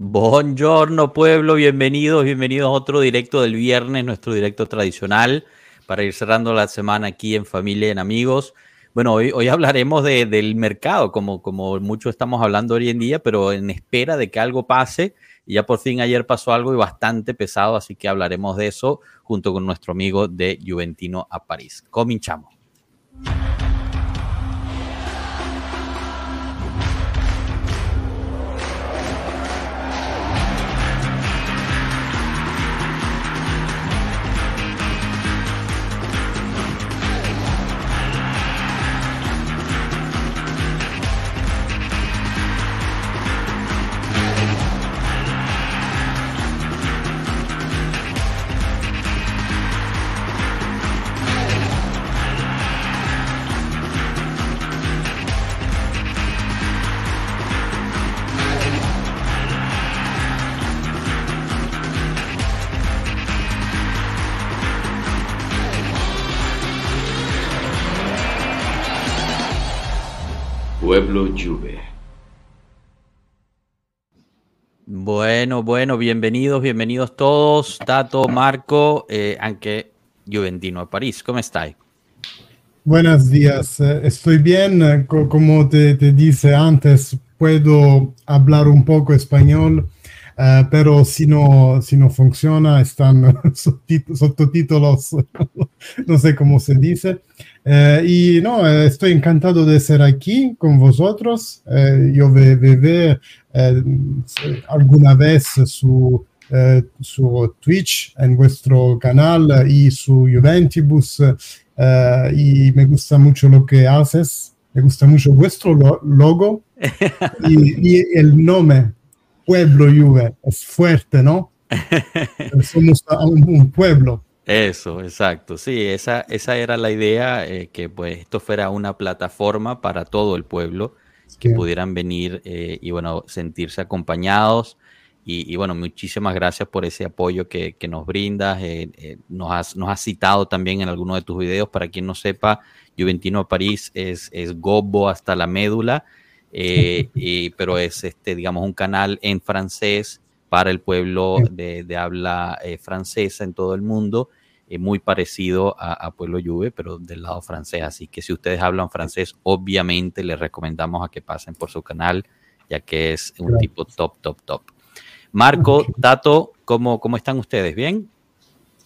Buongiorno pueblo, bienvenidos, bienvenidos a otro directo del viernes, nuestro directo tradicional para ir cerrando la semana aquí en familia en amigos. Bueno, hoy, hoy hablaremos del mercado, como, como mucho estamos hablando hoy en día, pero en espera de que algo pase. Y ya por fin ayer pasó algo y bastante pesado, así que hablaremos de eso junto con nuestro amigo de Juventino a París. Cominchamos. Pueblo Juve. Bueno, bueno, bienvenidos, bienvenidos todos. Tato, Marco, eh, aunque Juventino de París. ¿Cómo estáis? Buenos días, eh, estoy bien. eh, co- Como te, te dice antes, puedo hablar un poco español, eh, pero si no, si no funciona, están subtit- subtítulos, no sé cómo se dice. Eh, y no, eh, estoy encantado de ser aquí con vosotros. Eh, yo ve, ve- ve, eh, alguna vez su, su Twitch en vuestro canal y su Juventibus. y me gusta mucho lo que haces. Me gusta mucho vuestro lo- logo y, y el nombre, Pueblo Juve, es fuerte, ¿no? Somos un, un pueblo. Eso, exacto. Sí, esa, esa era la idea, eh, que pues esto fuera una plataforma para todo el pueblo, que Sí. pudieran venir eh, y bueno, sentirse acompañados. Y, y, bueno, muchísimas gracias por ese apoyo que, que nos brindas. eh, nos, has, nos has citado también en alguno de tus videos. Para quien no sepa, Juventino a París es, es gobo hasta la médula, y- pero es, este, digamos, un canal en francés para el pueblo de, de habla francesa en todo el mundo, eh, muy parecido a, a Pueblo Juve, pero del lado francés. Así que si ustedes hablan francés, obviamente les recomendamos a que pasen por su canal, ya que es un Claro. tipo top, top, top. Marco, Tato, ¿cómo, cómo están ustedes? ¿Bien?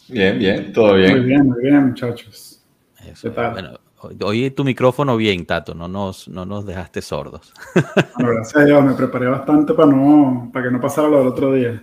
Bien, bien, todo Muy bien. bien, muy bien, muchachos. Eso, ¿Qué tal? Bueno, oí tu micrófono bien, Tato, no nos, no nos dejaste sordos. Bueno, gracias a Dios, me preparé bastante para, no, para que no pasara lo del otro día.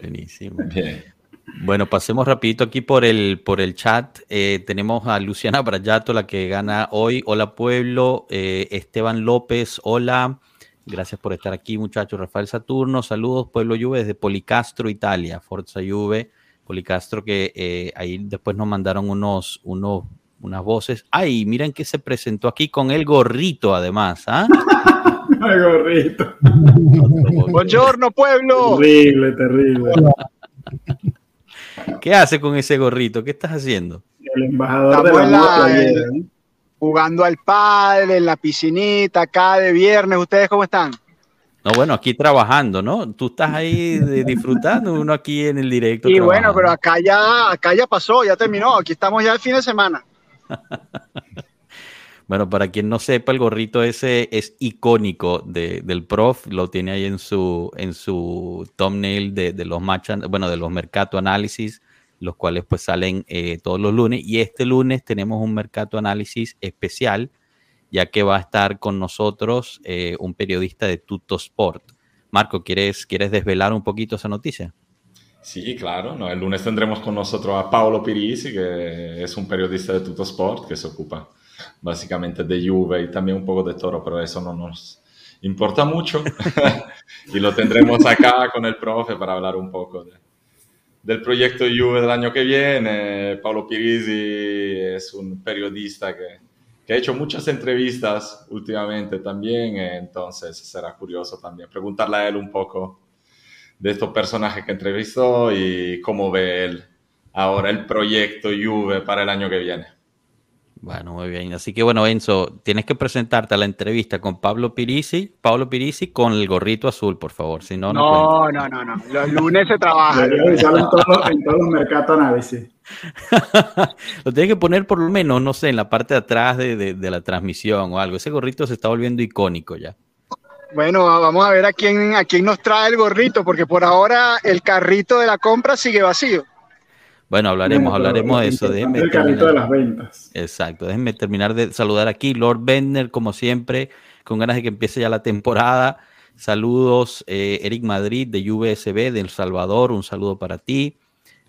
Buenísimo. Bien. Bueno, pasemos rapidito aquí por el, por el chat. Eh, tenemos a Luciana Brayato, la que gana hoy. Hola pueblo. Eh, Esteban López, hola. Gracias por estar aquí, muchachos. Rafael Saturno, saludos, pueblo Juve, desde Policastro, Italia. Forza Juve, Policastro, que eh, ahí después nos mandaron unos, unos, unas voces. Ay, miren que se presentó aquí con el gorrito, además. ¿ah? Ay, gorrito. Buongiorno pueblo. Terrible, terrible. ¿Qué hace con ese gorrito? ¿Qué estás haciendo? El embajador de Estamos la en la- moda ayer, ¿eh? Jugando al padre en la piscinita acá de viernes. ¿Ustedes cómo están? No, bueno, aquí trabajando, ¿no? Tú estás ahí de- disfrutando, uno aquí en el directo. Y bueno, pero acá ya, acá ya pasó, ya terminó. Aquí estamos ya el fin de semana. Bueno, para quien no sepa, el gorrito ese es icónico de- del prof, lo tiene ahí en su, en su thumbnail de, de los match, an- bueno, de los mercado análisis, los cuales pues salen eh, todos los lunes. Y este lunes tenemos un mercado análisis especial, ya que va a estar con nosotros eh, un periodista de Tutto Sport. Marco, ¿quieres, ¿quieres desvelar un poquito esa noticia? Sí, claro. El lunes tendremos con nosotros a Paolo Pirisi, que es un periodista de Tutto Sport que se ocupa básicamente de Juve y también un poco de Toro, pero eso no nos importa mucho. y lo tendremos acá con el profe para hablar un poco de- del proyecto Juve del año que viene. Paolo Pirisi es un periodista que, que ha hecho muchas entrevistas últimamente también, entonces será curioso también preguntarle a él un poco de estos personajes que entrevistó y cómo ve él ahora el proyecto Juve para el año que viene. Bueno, muy bien. Así que bueno, Enzo, tienes que presentarte a la entrevista con Pablo Pirisi, Pablo Pirisi con el gorrito azul, por favor. Si no, no, no, no, no, Los lunes se trabaja. en, todos, en todos los mercados análisis. lo tienes que poner por lo menos, no sé, en la parte de atrás de, de, la transmisión o algo. Ese gorrito se está volviendo icónico ya. Bueno, vamos a ver a quién, a quién nos trae el gorrito, porque por ahora el carrito de la compra sigue vacío. Bueno, hablaremos, hablaremos de eso. Déjenme el carrito de las ventas. Exacto, déjenme terminar de saludar aquí. Lord Bender, como siempre, con ganas de que empiece ya la temporada. Saludos, eh, Eric Madrid de UBSB de El Salvador, un saludo para ti.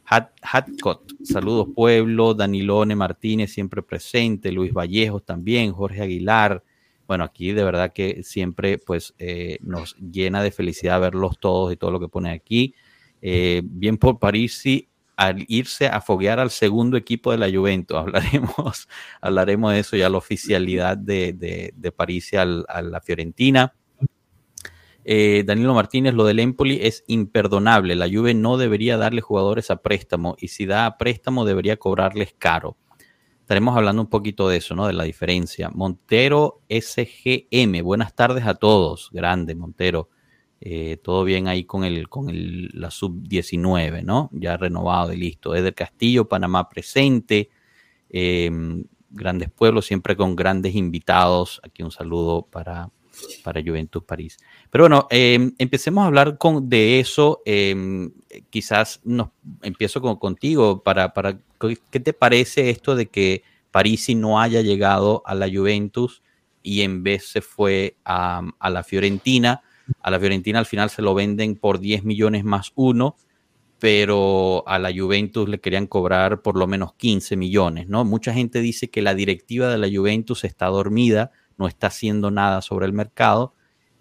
Hat, Hatcot, saludos pueblo, Danilone Martínez siempre presente, Luis Vallejos también, Jorge Aguilar. Bueno, aquí de verdad que siempre pues eh, nos llena de felicidad verlos todos y todo lo que pone aquí. Eh, bien por París, sí, al irse a foguear al segundo equipo de la Juventus. Hablaremos, hablaremos de eso ya, la oficialidad de, de, París a la Fiorentina. Eh, Danilo Martínez, lo del Empoli es imperdonable. La Juve no debería darle jugadores a préstamo y si da a préstamo debería cobrarles caro. Estaremos hablando un poquito de eso, ¿no? De la diferencia. Montero SGM, buenas tardes a todos. Grande, Montero. Eh, todo bien ahí con, el, con el, la sub-19, ¿no? Ya renovado y listo. Eder Castillo, Panamá presente. Em, grandes pueblos, siempre con grandes invitados. Aquí un saludo para, para Juventus París. Pero bueno, em, empecemos a hablar con, de eso. Em, quizás nos, empiezo con, contigo para, para, ¿qué te parece esto de que París no haya llegado a la Juventus y en vez se fue a, a la Fiorentina? A la Fiorentina al final se lo venden por 10 millones más uno, pero a la Juventus le querían cobrar por lo menos 15 millones, ¿no? Mucha gente dice que la directiva de la Juventus está dormida, no está haciendo nada sobre el mercado,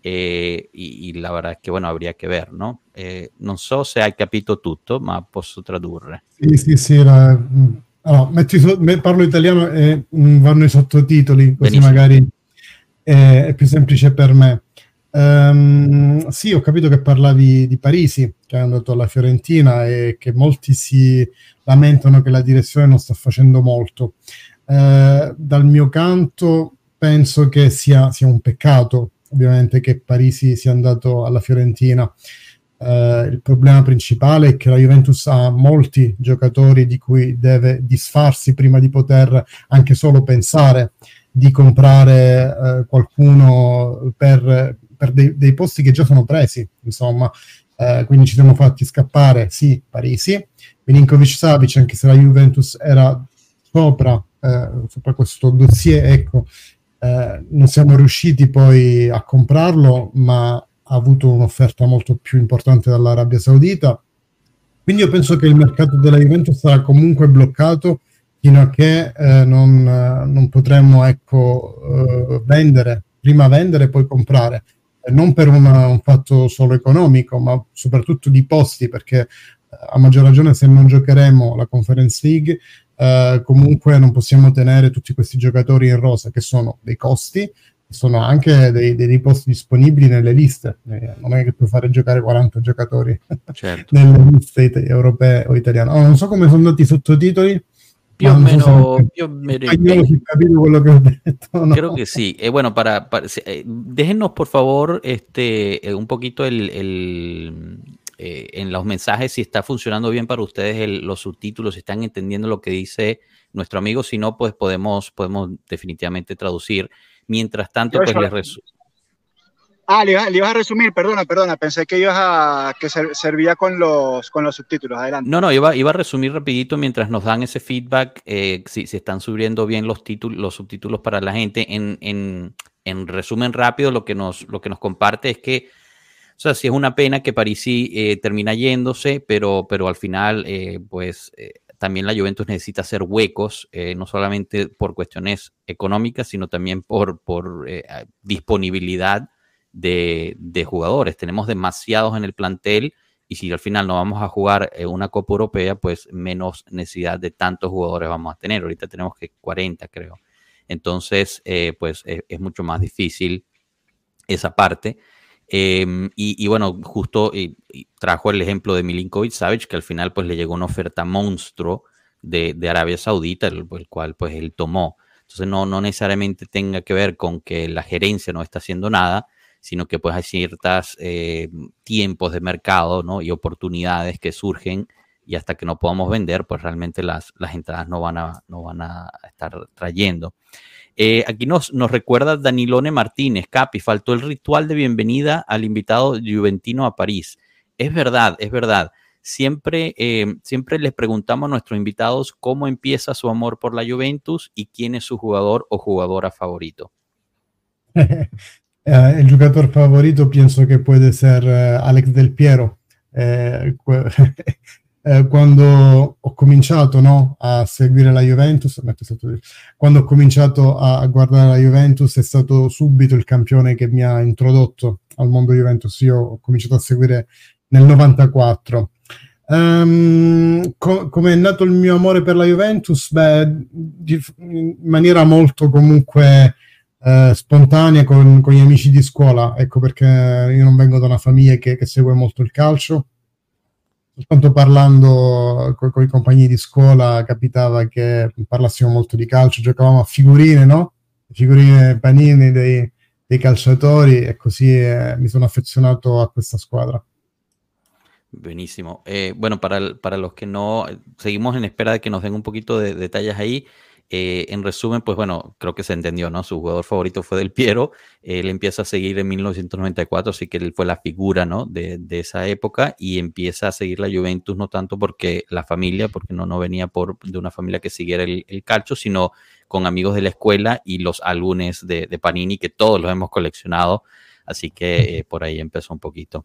eh, y, la verdad es que, bueno, habría que ver, no? Eh, non so se hai capito tutto, ma posso tradurre. Sì, sì, sì, era... allora, metti so... parlo italiano e mm, vanno i sottotitoli, così Benissimo. magari è, è più semplice per me. Um, sì, ho capito che parlavi di Parisi, che è andato alla Fiorentina e che molti si lamentano che la direzione non sta facendo molto. Uh, dal mio canto penso che sia, sia, un peccato, ovviamente, che Parisi sia andato alla Fiorentina. Uh, il problema principale è che la Juventus ha molti giocatori di cui deve disfarsi prima di poter anche solo pensare di comprare uh, qualcuno per, per dei, dei, posti che già sono presi, insomma. Eh, quindi ci siamo fatti scappare, sì, Parisi. Milinkovic Savic, anche se la Juventus era sopra, eh, sopra questo dossier, ecco, eh, non siamo riusciti poi a comprarlo, ma ha avuto un'offerta molto più importante dall'Arabia Saudita. Quindi io penso che il mercato della Juventus sarà comunque bloccato fino a che eh, non, non, potremmo ecco, eh, vendere, prima vendere e poi comprare non per una, un fatto solo economico, ma soprattutto di posti, perché eh, a maggior ragione se non giocheremo la Conference League, eh, comunque non possiamo tenere tutti questi giocatori in rosa, che sono dei costi, sono anche dei, dei posti disponibili nelle liste. Eh, non è che puoi fare giocare 40 giocatori certo. nelle liste europee o italiane. Oh, non so come sono andati i sottotitoli, O, menos. Creo que sí. Eh, bueno, para, para eh, déjenos por favor este eh, un poquito el, el eh, en los mensajes si está funcionando bien para ustedes el, los subtítulos, si están entendiendo lo que dice nuestro amigo. Si no, pues podemos, podemos definitivamente traducir. Mientras tanto, pues les resumo. Ah, le, ibas a resumir, perdona, perdona, pensé que ibas a que servía con los, con los subtítulos, adelante. No, no, iba, iba a resumir rapidito mientras nos dan ese feedback, eh, si, si, están subiendo bien los, títulos, los subtítulos para la gente. En, en, en, resumen rápido, lo que, nos, lo que nos comparte es que, o sea, sí es una pena que Parisi eh, termina yéndose, pero, pero al final, eh, pues eh, también la Juventus necesita hacer huecos, eh, no solamente por cuestiones económicas, sino también por, por eh, disponibilidad de, jugadores. Tenemos demasiados en el plantel y si al final no vamos a jugar una Copa Europea, pues menos necesidad de tantos jugadores vamos a tener. Ahorita tenemos que 40, creo. Entonces, eh, pues es, mucho más difícil esa parte. Em, y, bueno, justo trajo el ejemplo de Milinkovic Savic, que al final pues le llegó una oferta monstruo de, Arabia Saudita, el, el, cual pues él tomó. Entonces no, no necesariamente tenga que ver con que la gerencia no está haciendo nada, sino que pues hay ciertos eh, tiempos de mercado ¿no? y oportunidades que surgen y hasta que no podamos vender, pues realmente las, las entradas no van a, no van a estar trayendo. Eh, aquí nos, nos recuerda Danilone Martínez, Capi, faltó el ritual de bienvenida al invitado juventino a París. Es verdad, es verdad. Siempre, eh, siempre les preguntamos a nuestros invitados cómo empieza su amor por la Juventus y quién es su jugador o jugadora favorito. Eh, el jugador favorito pienso que puede ser Alex Del Piero. eh, quando ho cominciato no, a seguire la Juventus, quando ho cominciato a guardare la Juventus è stato subito il campione che mi ha introdotto al mondo Juventus. Io ho cominciato a seguire nel 94. Um, ehm, co- come è nato il mio amore per la Juventus? Beh, di, in maniera molto comunque eh, spontanea con, con, gli amici di scuola. Ecco perché io non vengo da una famiglia che, che segue molto il calcio soltanto parlando con, con, i compagni di scuola capitava che parlassimo molto di calcio, giocavamo a figurine, no? Figurine panini dei, dei calciatori e così eh, mi sono affezionato a questa squadra. Buenísimo. Eh, bueno, para, para los que no, seguimos en espera de que nos den un poquito de detalles ahí. Eh, en resumen, pues bueno, creo que se entendió, ¿no? Su jugador favorito fue Del Piero. Él empieza a seguir en 1994, así que él fue la figura, ¿no? De, esa época y empieza a seguir la Juventus, no tanto porque la familia, porque no, no venía por, de una familia que siguiera el, calcio, sino con amigos de la escuela y los álbumes de, Panini, que todos los hemos coleccionado. Así que eh, por ahí empezó un poquito.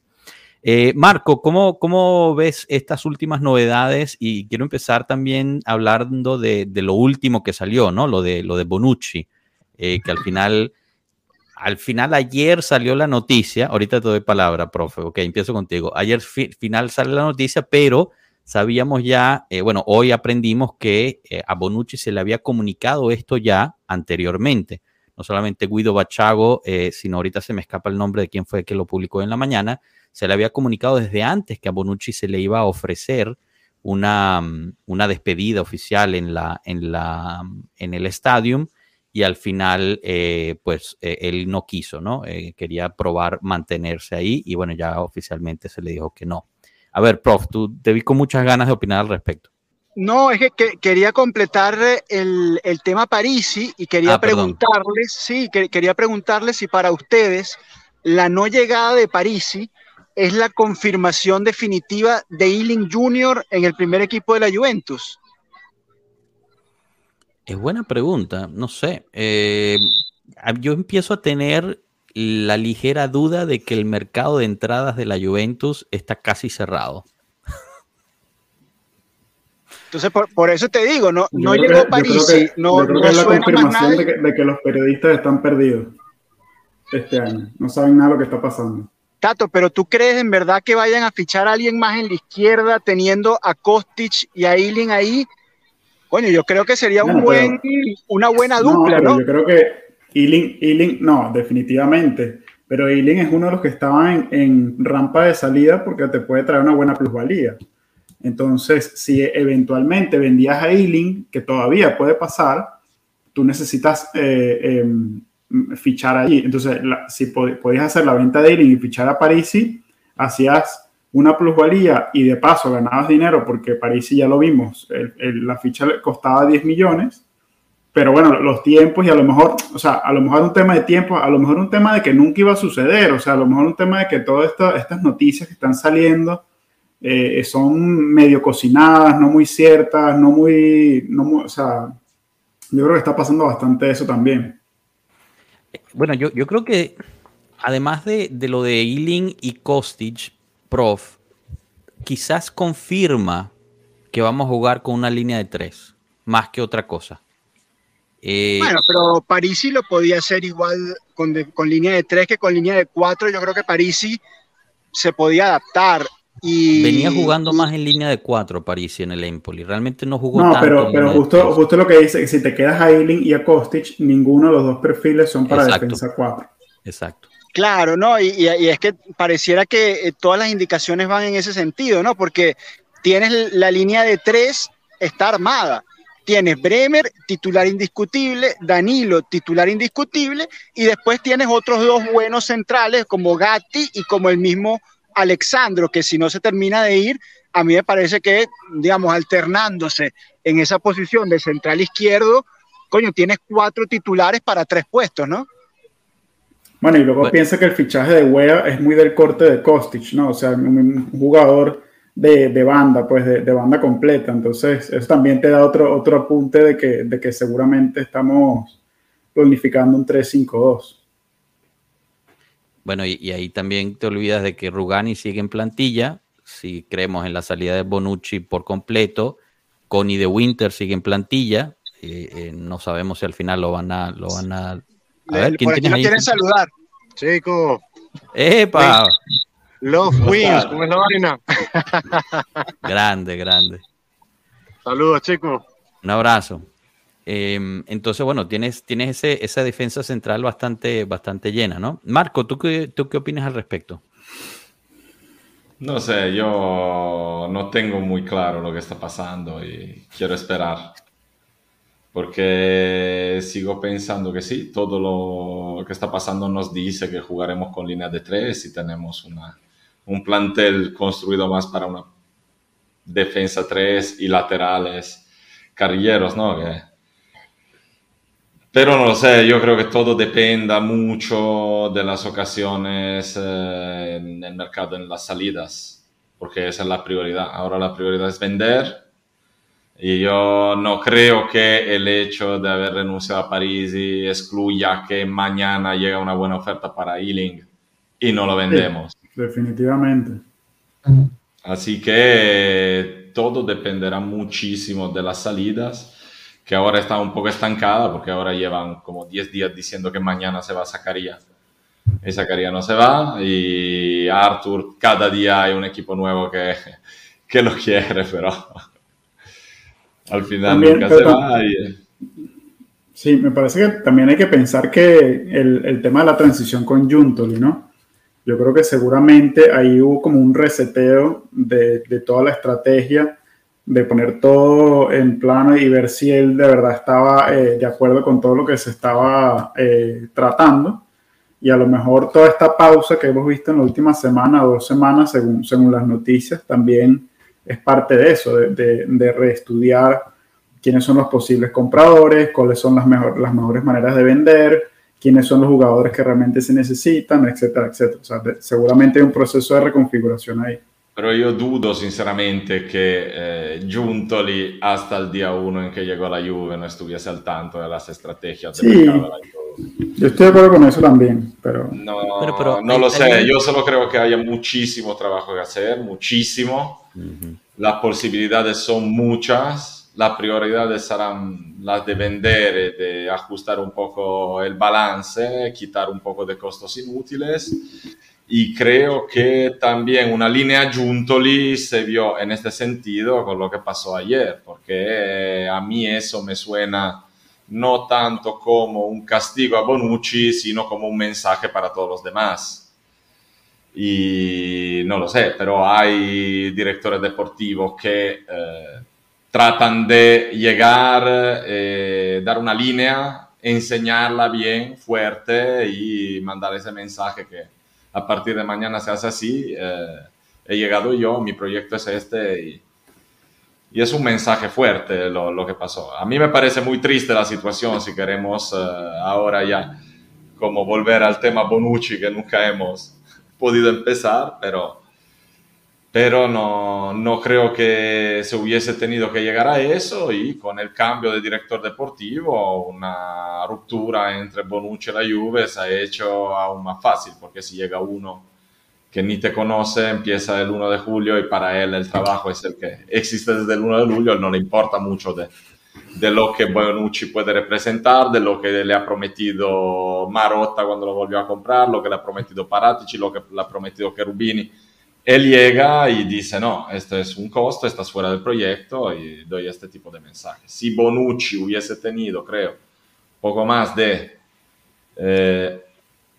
Eh, Marco, ¿cómo, ¿cómo, ves estas últimas novedades? Y quiero empezar también hablando de, de lo último que salió, ¿no? Lo de, lo de Bonucci, eh, que al final, al final ayer salió la noticia, ahorita te doy palabra, profe, ok, empiezo contigo. Ayer final sale la noticia, pero sabíamos ya, eh, bueno, hoy aprendimos que a Bonucci se le había comunicado esto ya anteriormente. No solamente Guido Bachago, sino ahorita se me escapa el nombre de quién fue que lo publicó en la mañana, se le había comunicado desde antes que a Bonucci se le iba a ofrecer una, mm, una despedida oficial en, la, en, la, mm, en el estadio y al final, eh, pues eh, él no quiso, ¿no? Eh, quería probar mantenerse ahí y bueno, ya oficialmente se le dijo que no. A ver, prof, tú te vi con muchas ganas de opinar al respecto. No, es que, quería completar el, el, tema Parisi y quería ah, preguntarles, sí, quería preguntarles si para ustedes la no llegada de Parisi es la confirmación definitiva de Ealing Jr. en el primer equipo de la Juventus? Es buena pregunta, no sé. Eh, yo empiezo a tener la ligera duda de que el mercado de entradas de la Juventus está casi cerrado. Entonces, por, eso te digo, no, no llegó París. No, no es la confirmación de que, de que, los periodistas están perdidos este año. No saben nada de lo que está pasando. Tato, pero ¿tú crees en verdad que vayan a fichar a alguien más en la izquierda teniendo a Kostic y a Eiling ahí? Bueno, yo creo que sería un buen, una buena dupla, ¿no? Yo creo que Eiling, no, definitivamente. Pero Eiling es uno de los que estaban en, rampa de salida porque te puede traer una buena plusvalía. Entonces, si eventualmente vendías a Eiling, que todavía puede pasar, tú necesitas eh, em, fichar allí. Entonces, si podías hacer la venta de Eiling y fichar a Parisi, hacías una plusvalía y de paso ganabas dinero porque Parisi ya lo vimos, la ficha costaba 10 millones, pero bueno, los tiempos y a lo mejor, o sea, a lo mejor un tema de tiempo, a lo mejor un tema de que nunca iba a suceder, o sea, a lo mejor un tema de que todas estas noticias que están saliendo eh, son medio cocinadas, no muy ciertas, no muy, no o sea, yo creo que está pasando bastante eso también. Bueno, yo, yo creo que además de, de lo de Ealing y Kostic, prof, quizás confirma que vamos a jugar con una línea de tres, más que otra cosa. Eh, bueno, pero Parisi lo podía hacer igual con, con, línea de tres que con línea de cuatro. Yo creo que Parisi se podía adaptar. Venía jugando más en línea de cuatro París en el Empoli. Realmente no jugó no, pero, pero justo, justo lo que dice, si te quedas a Eiling y a Kostic, ninguno de los dos perfiles son para defensa 4. Exacto. Claro, ¿no? Y, y, es que pareciera que eh, todas las indicaciones van en ese sentido, ¿no? Porque tienes la línea de tres, está armada tienes Bremer, titular indiscutible, Danilo, titular indiscutible, y después tienes otros dos buenos centrales como Gatti y como el mismo Alexandro, que si no se termina de ir, a mí me parece que, digamos, alternándose en esa posición de central izquierdo, coño, tienes cuatro titulares para tres puestos, ¿no? Bueno, y luego piensa que el fichaje de Wea es muy del corte de Kostic, ¿no? O sea, un, jugador de, banda, pues de, banda completa. Entonces, eso también te da otro, otro apunte de que, de que seguramente estamos planificando un 3-5-2. Bueno, y, ahí también te olvidas de que Rugani sigue en plantilla. Si creemos en la salida de Bonucci por completo, Connie de Winter sigue en plantilla. Eh, eh, no sabemos si al final lo van a, lo van a a ver, ¿quién por aquí quieren saludar. Chico. ¡Epa! Love Wins, ¿cómo es la vaina? grande, grande. Saludos, chicos. Un abrazo. Em, entonces, bueno, tienes, tienes ese, esa defensa central bastante, bastante llena, ¿no? Marco, ¿tú qué, ¿tú qué opinas al respecto? No sé, yo no tengo muy claro lo que está pasando y quiero esperar porque sigo pensando que sí, todo lo que está pasando nos dice que jugaremos con línea de tres y tenemos una, un plantel construido más para una defensa tres y laterales carrilleros, ¿no? Pero no lo sé, yo creo que todo dependa mucho de las ocasiones eh, en el mercado, en las salidas, porque esa es la prioridad. Ahora la prioridad es vender y yo no creo que el hecho de haber renunciado a Parisi excluya que mañana llegue una buena oferta para Ealing y no lo vendemos. definitivamente. Así que todo dependerá muchísimo de las salidas, que ahora está un poco estancada porque ahora llevan como 10 días diciendo que mañana se va a Zacarías. Y Zacarías no se va y Arthur cada día hay un equipo nuevo que, que lo quiere, pero al final nunca se va. Eh. Sí, me parece que también hay que pensar que el, el tema de la transición con Juntoli, ¿no? Yo creo que seguramente ahí hubo como un reseteo de, de, toda la estrategia, de poner todo en plano y ver si él de verdad estaba eh, de acuerdo con todo lo que se estaba eh, tratando. Y a lo mejor toda esta pausa que hemos visto en la última semana, dos semanas, según, según las noticias, también es parte de eso, de, de, reestudiar quiénes son los posibles compradores, cuáles son las, mejor, las mejores maneras de vender, quiénes son los jugadores que realmente se necesitan, etcétera, etcétera. O sea, seguramente hay un proceso de reconfiguración ahí. Pero yo dudo sinceramente que eh, Giuntoli hasta el día uno en que llegó a la Juve no estuviese al tanto de las estrategias sí. de la Juve. Yo estoy de acuerdo con eso también, pero... No, pero, pero no lo sé, yo solo creo que haya muchísimo trabajo que hacer, muchísimo las posibilidades son muchas, las prioridades serán las de vender, de ajustar un poco el balance, quitar un poco de costos inútiles. Y creo que también una línea Juntoli se vio en este sentido con lo que pasó ayer, porque a mí eso me suena no tanto como un castigo a Bonucci, sino como un mensaje para todos los demás. Y no lo sé, pero hay directores deportivos que eh, tratan de llegar, eh, dar una línea, enseñarla bien, fuerte y mandar ese mensaje que a partir de mañana se hace así. Eh, he llegado yo, mi proyecto es este y, es un mensaje fuerte lo, que pasó. A mí me parece muy triste la situación si queremos ahora ya como volver al tema Bonucci que nunca hemos podido empezar, pero, pero no, no creo que se hubiese tenido que llegar a eso y con el cambio de director deportivo una ruptura entre Bonucci y la Juve se ha hecho aún más fácil, porque si llega uno que ni te conoce, empieza el 1 de julio y para él el trabajo es el que existe desde el 1 de julio, no le importa mucho de, de lo que Bonucci puede representar, de lo que le ha prometido Marotta cuando lo volvió a comprar, lo que le ha prometido Paratici, lo que le ha prometido Cherubini. Él llega y dice, no, esto es un costo, estás fuera del proyecto y doy este tipo de mensajes. Si Bonucci hubiese tenido, creo, poco más de eh,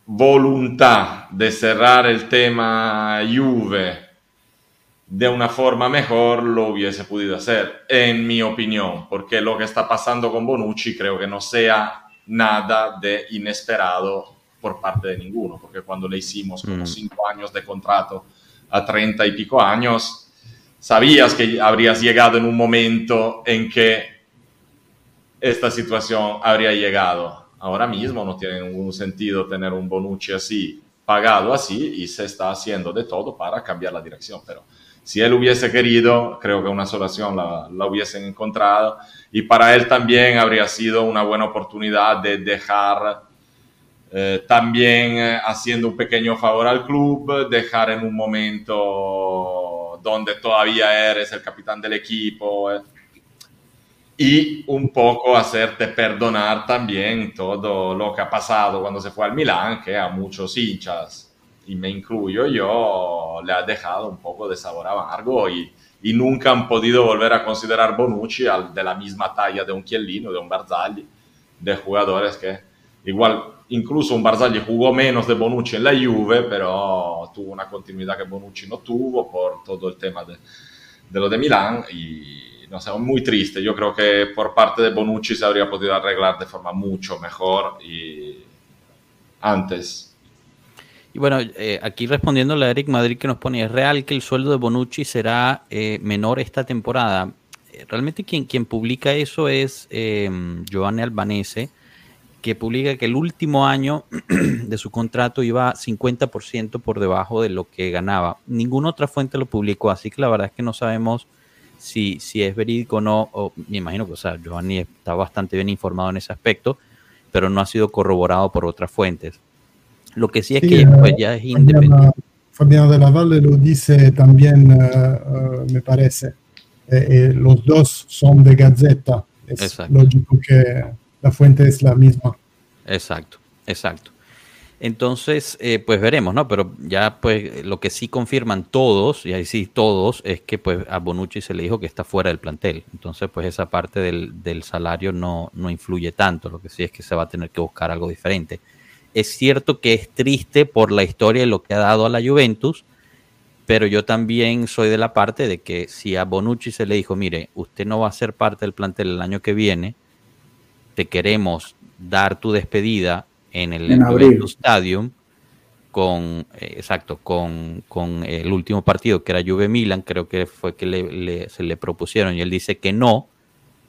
voluntad de cerrar el tema Juve, de una forma mejor lo hubiese podido hacer, en mi opinión, porque lo que está pasando con Bonucci creo que no sea nada de inesperado por parte de ninguno, porque cuando le hicimos como mm. cinco años de contrato a treinta y pico años, sabías que habrías llegado en un momento en que esta situación habría llegado. Ahora mismo no tiene ningún sentido tener un Bonucci así, pagado así, y se está haciendo de todo para cambiar la dirección, pero si él hubiese querido, creo que una solución la, la hubiesen encontrado y para él también habría sido una buena oportunidad de dejar eh, también eh, haciendo un pequeño favor al club, dejar en un momento donde todavía eres el capitán del equipo eh, y un poco hacerte perdonar también todo lo que ha pasado cuando se fue al Milán, que a muchos hinchas, y me incluyo yo, le ha dejado un poco de sabor amargo y, y nunca han podido volver a considerar Bonucci al, de la misma talla de un Chiellino, de un Barzagli, de jugadores que igual incluso un Barzagli jugó menos de Bonucci en la Juve, pero tuvo una continuidad que Bonucci no tuvo por todo el tema de, de lo de Milán y no sé, muy triste. Yo creo que por parte de Bonucci se habría podido arreglar de forma mucho mejor y antes. Y bueno, eh, aquí respondiéndole a Eric Madrid que nos pone, ¿es real que el sueldo de Bonucci será eh, menor esta temporada? Eh, realmente quien, quien publica eso es Giovanni Albanese que publica que el último año de su contrato iba 50% por debajo de lo que ganaba. Ninguna otra fuente lo publicó, así que la verdad es que no sabemos si, si es verídico o no. O, me imagino que, o sea, Giovanni está bastante bien informado en ese aspecto, pero no ha sido corroborado por otras fuentes. Lo que sí es que pues, ya es independiente. Fabiano de la Valle lo dice también, uh, uh, me parece. Eh, eh, los dos son de Gazeta. Es Exacto. lógico que la fuente es la misma. Exacto, exacto. Entonces, eh, pues veremos, ¿no? Pero ya, pues, lo que sí confirman todos, y ahí sí todos, es que pues a Bonucci se le dijo que está fuera del plantel. Entonces, pues esa parte del, del salario no, no influye tanto. Lo que sí es que se va a tener que buscar algo diferente. Es cierto que es triste por la historia y lo que ha dado a la Juventus, pero yo también soy de la parte de que si a Bonucci se le dijo, mire, usted no va a ser parte del plantel el año que viene, te queremos dar tu despedida en el Juventus Stadium con, eh, exacto, con, con, el último partido que era Juve Milan, creo que fue que se le propusieron y él dice que no,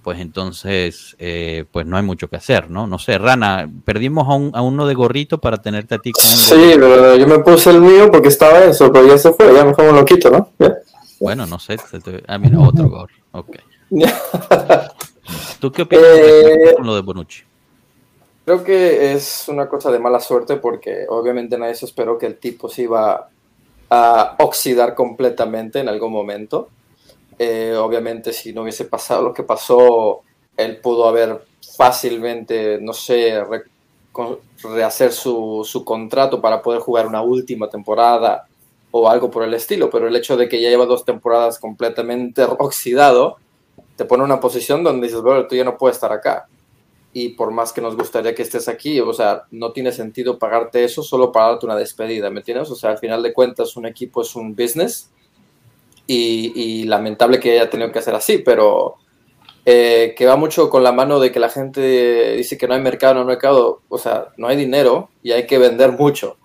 pues entonces, eh, pues no hay mucho que hacer, ¿no? No sé, Rana, perdimos a, a uno de gorrito para tenerte a ti con Sí, pero yo me puse el mío porque estaba eso, pero ya se fue, ya mejor me lo quito, ¿no? Bueno, no sé, ah, mira, otro gorro, ok. ¿Tú qué opinas eh, con lo de Bonucci? Creo que es una cosa de mala suerte porque obviamente nadie se esperó que el tipo se iba a oxidar completamente en algún momento. Eh, obviamente si no hubiese pasado lo que pasó, él pudo haber fácilmente, no sé, rehacer su, su, contrato para poder jugar una última temporada o algo por el estilo, pero el hecho de que ya lleva dos temporadas completamente oxidado, te pone en una posición donde dices, bueno, tú ya no puedes estar acá. Y por más que nos gustaría que estés aquí, o sea, no tiene sentido pagarte eso solo para darte una despedida, ¿me entiendes? O sea, al final de cuentas, un equipo es un business y, lamentable que haya tenido que hacer así, pero eh, que va mucho con la mano de que la gente dice que no hay mercado, no hay mercado, o sea, no hay dinero y hay que vender mucho.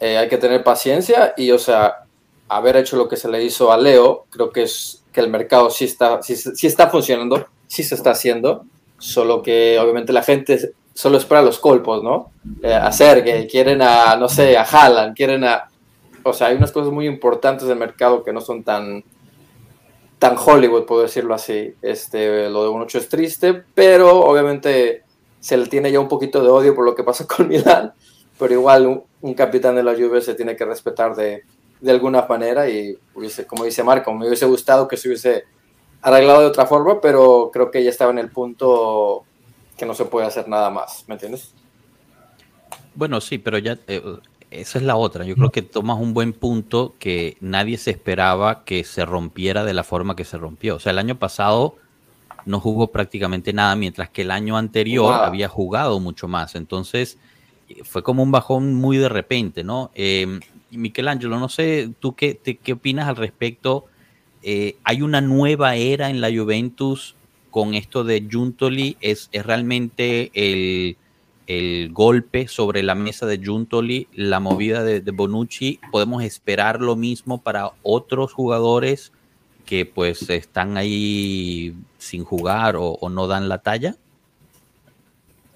Eh, hay que tener paciencia y, o sea, haber hecho lo que se le hizo a Leo, creo que es que el mercado sí está, sí, está funcionando, sí se está haciendo, solo que obviamente la gente solo espera los colpos, ¿no? Eh, hacer que quieren a, no sé, a Haaland, quieren a... O sea, hay unas cosas muy importantes del mercado que no son tan tan Hollywood, puedo decirlo así. Este, lo de Bonucci es triste, pero obviamente se le tiene ya un poquito de odio por lo que pasa con Milán, pero igual un, capitán de la Juve se tiene que respetar de, de alguna manera y hubiese, como dice Marco, me hubiese gustado que se hubiese arreglado de otra forma, pero creo que ya estaba en el punto que no se puede hacer nada más, ¿me entiendes? Bueno, sí, pero ya eh, esa es la otra. Yo creo que tomas un buen punto que nadie se esperaba que se rompiera de la forma que se rompió. O sea, el año pasado no jugó prácticamente nada, mientras que el año anterior había jugado mucho más. Entonces, fue como un bajón muy de repente, ¿no? Eh, Michelangelo, no sé tú qué, qué opinas al respecto eh, hay una nueva era en la Juventus con esto de Juntoli, es, es realmente el, el, golpe sobre la mesa de Juntoli, la movida de, Bonucci, podemos esperar lo mismo para otros jugadores que pues están ahí sin jugar o no dan la talla.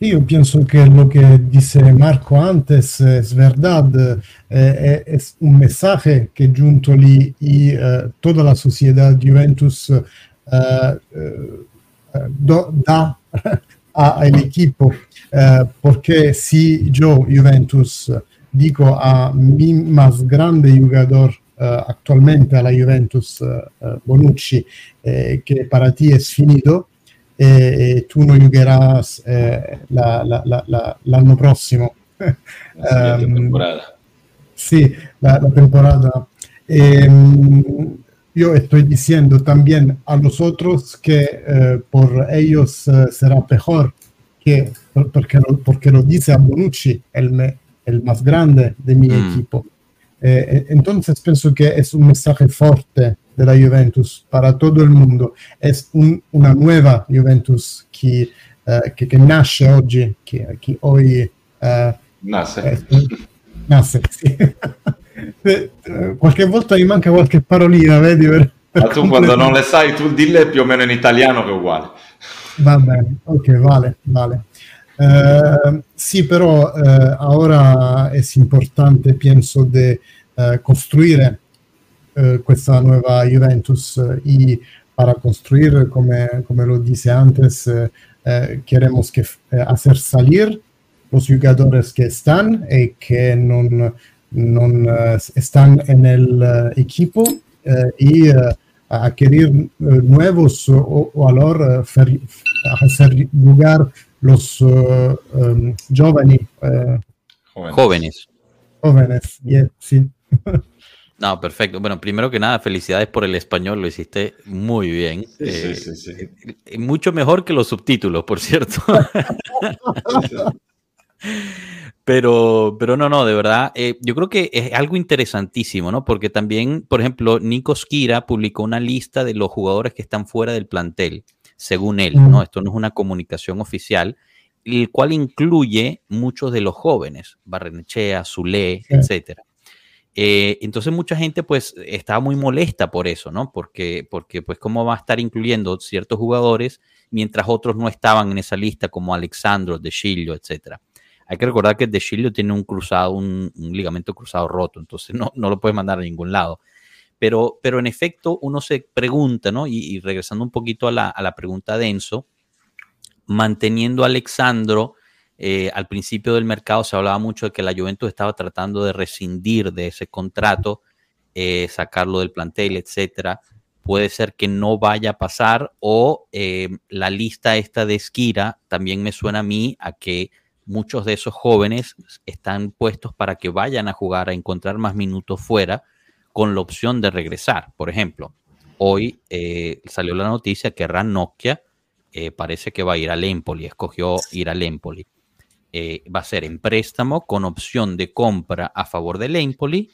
Io penso che lo che dice Marco antes es verdad, eh, es un mensaje que Giuntoli y eh, toda la sociedad Juventus eh, eh do, da al equipo, eh, porque si yo, Juventus, dico a mi más grande jugador eh, actualmente a la Juventus, Bonucci, que para ti es finito, e, tu non giocheras eh, la, la, la, l'anno prossimo. La um, temporada. Sí, la, temporada. Eh, yo estoy diciendo también a los otros que eh, por ellos eh, será mejor, que, porque, lo, porque lo dice a Bonucci, el, el más grande de mi mm. equipo. Eh, entonces pienso que es un mensaje fuerte de la Juventus para todo el mundo. Es un, una nueva Juventus que, uh, que, que, nasce oggi, che, che hoy... Uh, nasce. Eh, nasce, sì. qualche volta mi manca qualche parolina, vedi? Per, per Ma tu quando non le sai, tu dille più o meno in italiano che è uguale. Va bene, ok, vale, vale. Uh, sì, però uh, ora è importante, penso, di uh, costruire eh, questa nueva Juventus y para construir, como, como lo dice antes, eh, queremos que, eh, hacer salir los jugadores que están y que no, no están en el equipo y adquirir nuevos o, o valor, hacer jugar los um, jóvenes. jóvenes. Jóvenes, yeah, sí. No, perfecto. Bueno, primero que nada, felicidades por el español, lo hiciste muy bien. Sí, eh, sí, sí, eh, mucho mejor que los subtítulos, por cierto. pero, pero no, no, de verdad, eh, yo creo que es algo interesantísimo, ¿no? Porque también, por ejemplo, Nico Skira publicó una lista de los jugadores que están fuera del plantel, según él, ¿no? Esto no es una comunicación oficial, el cual incluye muchos de los jóvenes, Barrenechea, Zule, etcétera. Eh, entonces mucha gente pues estaba muy molesta por eso, ¿no? Porque, porque pues cómo va a estar incluyendo ciertos jugadores mientras otros no estaban en esa lista como Alexandro, De Chilio, etc. Hay que recordar que De Chilio tiene un cruzado, un, ligamento cruzado roto, entonces no, no lo puede mandar a ningún lado. Pero, pero en efecto uno se pregunta, ¿no? Y, regresando un poquito a la, a la pregunta de Enzo, manteniendo a Alexandro eh, al principio del mercado se hablaba mucho de que la Juventus estaba tratando de rescindir de ese contrato, eh, sacarlo del plantel, etcétera. Puede ser que no vaya a pasar o eh, la lista esta de Esquira también me suena a mí a que muchos de esos jóvenes están puestos para que vayan a jugar, a encontrar más minutos fuera con la opción de regresar. Por ejemplo, hoy salió la noticia que Ranocchia parece que va a ir al Empoli, escogió ir al Empoli. Eh, va a ser en préstamo con opción de compra a favor del Empoli,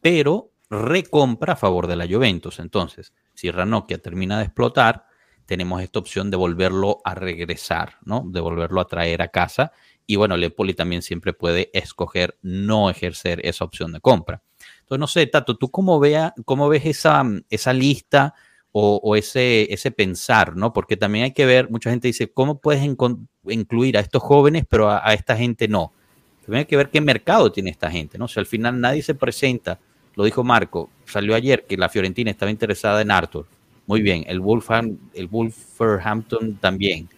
pero recompra a favor de la Juventus. Entonces, si Ranocchia termina de explotar, tenemos esta opción de volverlo a regresar, ¿no? De volverlo a traer a casa. Y bueno, el Empoli también siempre puede escoger no ejercer esa opción de compra. Entonces, no sé, Tato, ¿tú cómo, vea, cómo ves esa, esa lista? O, ese, ese pensar, ¿no? Porque también hay que ver, mucha gente dice, ¿cómo puedes incluir a estos jóvenes, pero a, esta gente no? También hay que ver qué mercado tiene esta gente, ¿no? O al final nadie se presenta, lo dijo Marco, salió ayer que la Fiorentina estaba interesada en Arthur. Muy bien, el, Wolfham, el Wolverhampton también.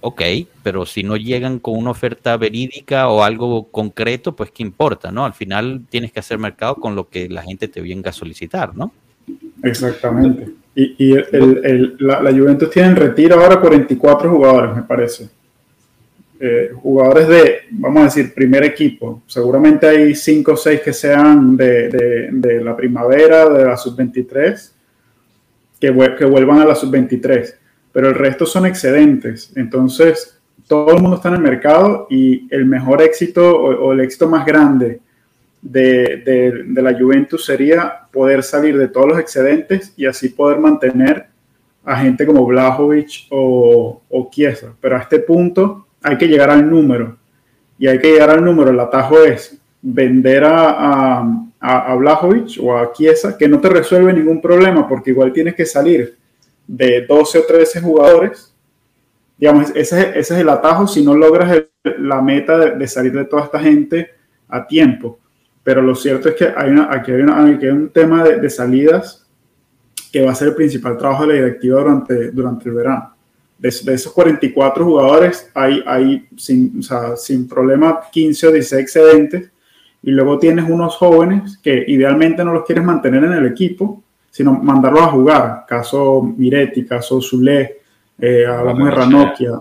Ok, pero si no llegan con una oferta verídica o algo concreto, pues qué importa, ¿no? Al final tienes que hacer mercado con lo que la gente te venga a solicitar, ¿no? Exactamente. Y, y el, la, Juventus tiene en retiro ahora 44 jugadores, me parece. Eh, jugadores de, vamos a decir, primer equipo. Seguramente hay 5 o 6 que sean de, de, la primavera, de la sub-23, que, que vuelvan a la sub-23. Pero el resto son excedentes. Entonces, todo el mundo está en el mercado y el mejor éxito o el éxito más grande de, la Juventus sería poder salir de todos los excedentes y así poder mantener a gente como Blajovic o, o Chiesa. Pero a este punto hay que llegar al número. Y hay que llegar al número. El atajo es vender a, a, a Blajovic o a Chiesa, que no te resuelve ningún problema porque igual tienes que salir de 12 o 13 jugadores. Digamos, ese, es el atajo si no logras la meta de salir de toda esta gente a tiempo pero lo cierto es que hay una, aquí, hay un tema de, salidas que va a ser el principal trabajo de la directiva durante, durante el verano. De, esos 44 jugadores hay, hay sin, sin problema 15 o 16 excedentes y luego tienes unos jóvenes que idealmente no los quieres mantener en el equipo, sino mandarlos a jugar. Caso Miretti, caso Zule, eh, hablamos de Ranocchia,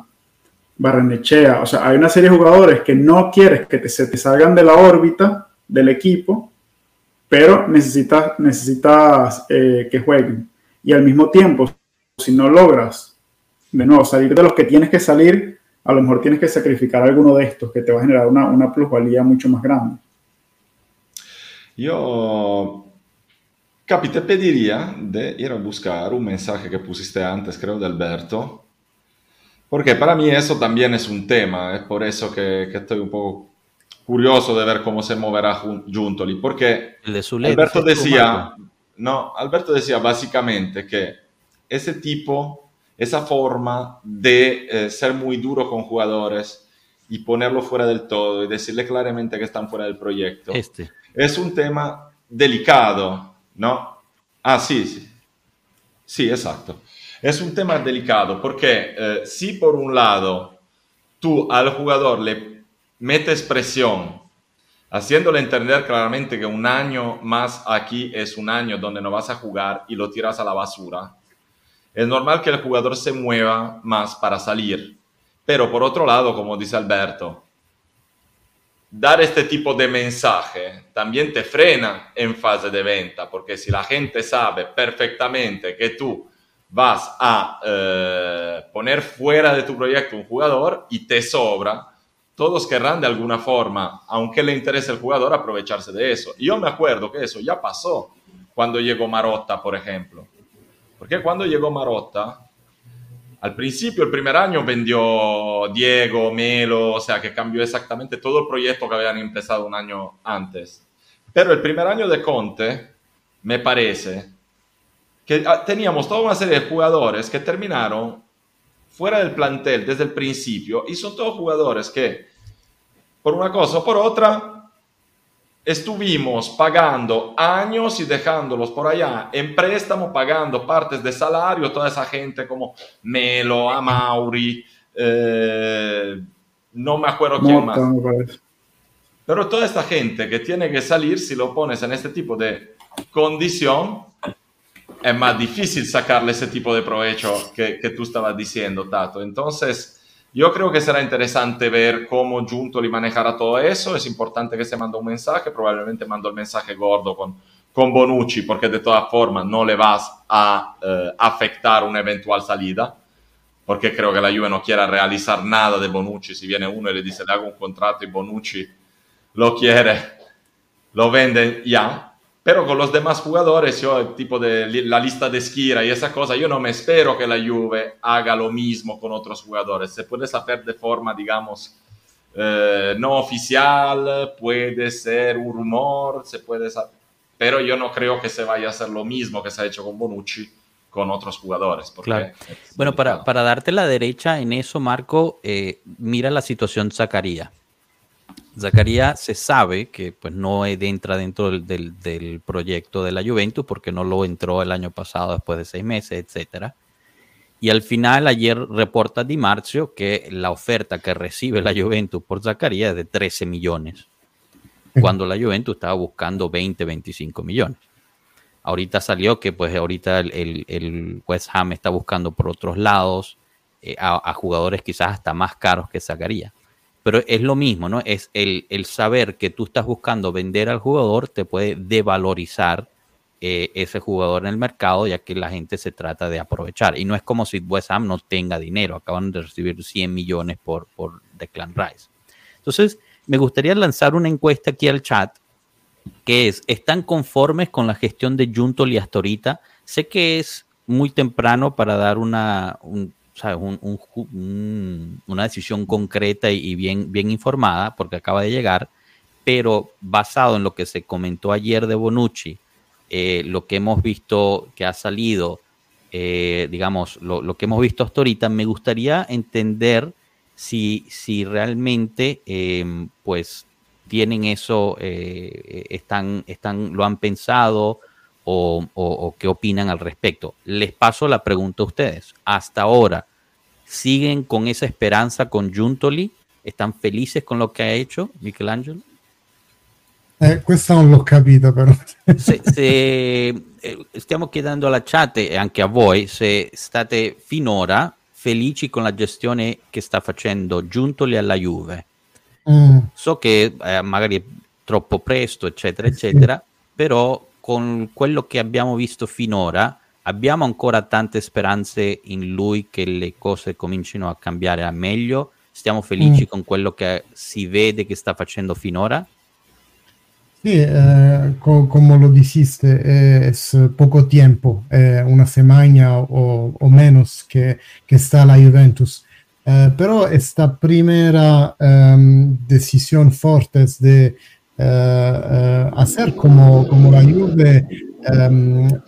Barrenechea. O sea, hay una serie de jugadores que no quieres que se te salgan de la órbita del equipo, pero necesitas, necesitas eh, que jueguen. Y al mismo tiempo, si no logras, de nuevo, salir de los que tienes que salir, a lo mejor tienes que sacrificar alguno de estos que te va a generar una, una plusvalía mucho más grande. Yo, Capi, te pediría de ir a buscar un mensaje que pusiste antes, creo, de Alberto, porque para mí eso también es un tema, es por eso que, que estoy un poco curioso de ver cómo se moverá Juntoli, porque Alberto decía, no, Alberto decía básicamente que ese tipo, esa forma de eh, ser muy duro con jugadores y ponerlo fuera del todo y decirle claramente que están fuera del proyecto, este. es un tema delicado, ¿no? Ah, sí, sí. Sí, exacto. Es un tema delicado porque eh, si por un lado tú al jugador le metes presión, haciéndole entender claramente que un año más aquí es un año donde no vas a jugar y lo tiras a la basura, es normal que el jugador se mueva más para salir. Pero por otro lado, como dice Alberto, dar este tipo de mensaje también te frena en fase de venta, porque si la gente sabe perfectamente que tú vas a eh, poner fuera de tu proyecto un jugador y te sobra, todos querrán de alguna forma, aunque le interese el jugador, aprovecharse de eso. Y yo me acuerdo que eso ya pasó cuando llegó Marotta, por ejemplo. Porque cuando llegó Marotta, al principio, el primer año vendió Diego, Melo, o sea, que cambió exactamente todo el proyecto que habían empezado un año antes. Pero el primer año de Conte, me parece que ah, teníamos toda una serie de jugadores que terminaron fuera del plantel desde el principio y son todos jugadores que por una cosa o por otra, estuvimos pagando años y dejándolos por allá en préstamo, pagando partes de salario, toda esa gente como Melo, Amauri, eh, no me acuerdo quién más. Pero toda esta gente que tiene que salir, si lo pones en este tipo de condición, es más difícil sacarle ese tipo de provecho que, que tú estabas diciendo, Tato. Entonces, yo creo que será interesante ver cómo Juntoli manejará todo eso. Es importante que se mande un mensaje, probablemente mando el mensaje gordo con, con Bonucci, porque de todas formas no le vas a eh, afectar una eventual salida, porque creo que la Juve no quiera realizar nada de Bonucci. Si viene uno y le dice le hago un contrato y Bonucci lo quiere, lo vende ya. Pero con los demás jugadores, yo, tipo de la lista de Esquira y esa cosa, yo no me espero que la Juve haga lo mismo con otros jugadores. Se puede saber de forma, digamos, eh, no oficial, puede ser un rumor, se puede saber, pero yo no creo que se vaya a hacer lo mismo que se ha hecho con Bonucci con otros jugadores. Claro. Bueno, para, para, darte la derecha en eso, Marco, eh, mira la situación Zacarías. Zacarías se sabe que pues, no entra dentro del, proyecto de la Juventus porque no lo entró el año pasado después de seis meses, etc. Y al final, ayer reporta Di Marzio que la oferta que recibe la Juventus por Zacarías es de 13 millones, cuando la Juventus estaba buscando 20, 25 millones. Ahorita salió que pues ahorita el, West Ham está buscando por otros lados eh, a, a, jugadores quizás hasta más caros que Zacarías. Pero es lo mismo, ¿no? Es el, saber que tú estás buscando vender al jugador te puede devalorizar eh, ese jugador en el mercado, ya que la gente se trata de aprovechar. Y no es como si West Ham no tenga dinero, acaban de recibir 100 millones por, por Declan Rice. Entonces, me gustaría lanzar una encuesta aquí al chat que es, ¿están conformes con la gestión de Juntoli hasta ahorita? Sé que es muy temprano para dar una, una decisión concreta y bien, bien informada, porque acaba de llegar, pero basado en lo que se comentó ayer de Bonucci, eh, lo que hemos visto que ha salido, eh, digamos, lo, que hemos visto hasta ahorita, me gustaría entender si, si realmente, em, pues, tienen eso, eh, están, están, lo han pensado o, qué opinan al respecto. Les paso la pregunta a ustedes. Hasta ahora, ¿siguen con esa esperanza con Juntoli? ¿Están felices con lo que ha hecho Michelangelo? Eh, questo non l'ho capito però. se, se, eh, stiamo chiedendo alla chat e anche a voi se state finora felici con la gestione che sta facendo Giuntoli alla Juve. Mm. So che eh, magari è troppo presto, eccetera, eccetera, sì. però con quello che abbiamo visto finora abbiamo ancora tante speranze in lui che le cose comincino a cambiare a meglio. Stiamo felici mm. con quello che si vede che sta facendo finora. Sí, eh, co como lo dijiste, es poco tiempo, eh, una semana o, o, menos que, que está la Juventus. Eh, pero esta primera um, decisión fuerte de eh, eh, hacer como, como la Juve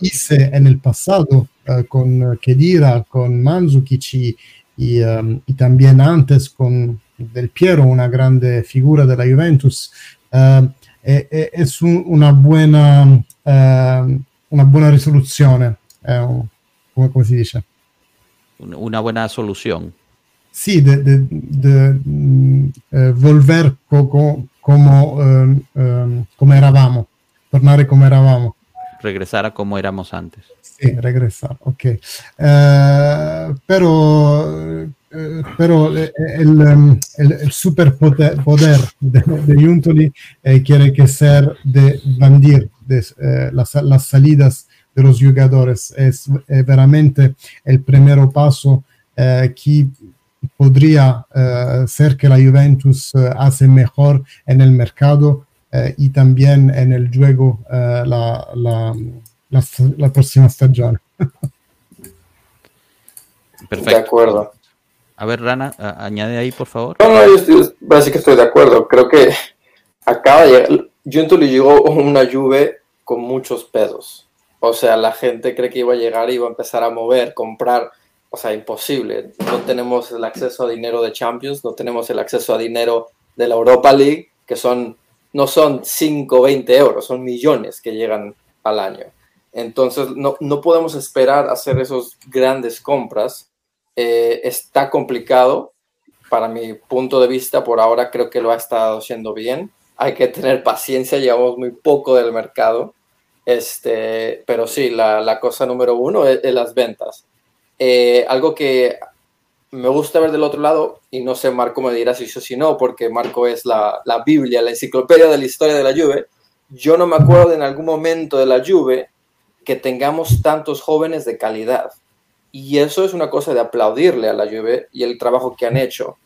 hice en el pasado con Kedira, con Mandzukic y, y, y, también antes con Del Piero, una grande figura de la Juventus è, è, è una, buona, eh, una buona risoluzione, eh, come, come, si dice? Una buona soluzione. Sì, de, de, de, mm, eh, volver co, co, como, ehm, ehm, come eravamo, tornare come eravamo. Regresar a como éramos antes. Sí, regresar, ok. Eh, pero eh, pero eh, el, em, el, el superpoder poder de, de Juntoli eh, quiere que ser de bandir de, las, las, salidas de los jugadores. Es veramente el primer paso que podría ser que la Juventus hace mejor en el mercado y también en el juego la, la, la, la próxima estagione. Perfecto. De acuerdo. A ver, Rana, añade ahí, por favor. No, no, yo estoy, básicamente estoy de acuerdo. Creo que acaba de llegar. Junto le llegó una lluvia con muchos pedos. O sea, la gente cree que iba a llegar y iba a empezar a mover, comprar. O sea, imposible. No tenemos el acceso a dinero de Champions, no tenemos el acceso a dinero de la Europa League, que son no son 5 20 euros, son millones que llegan al año. Entonces, no, no podemos esperar hacer esas grandes compras eh, está complicado. Para mi punto de vista, por ahora creo que lo ha estado haciendo bien. Hay que tener paciencia, llevamos muy poco del mercado. Este, pero sí, la, la cosa número uno es, las ventas. Eh, algo que me gusta ver del otro lado, y no sé, Marco me dirá si sí o si no, porque Marco es la, la, Biblia, la enciclopedia de la historia de la Juve. Yo no me acuerdo de en algún momento de la Juve que tengamos tantos jóvenes de calidad. Y eso es una cosa de aplaudirle a la Juve y el trabajo que han hecho.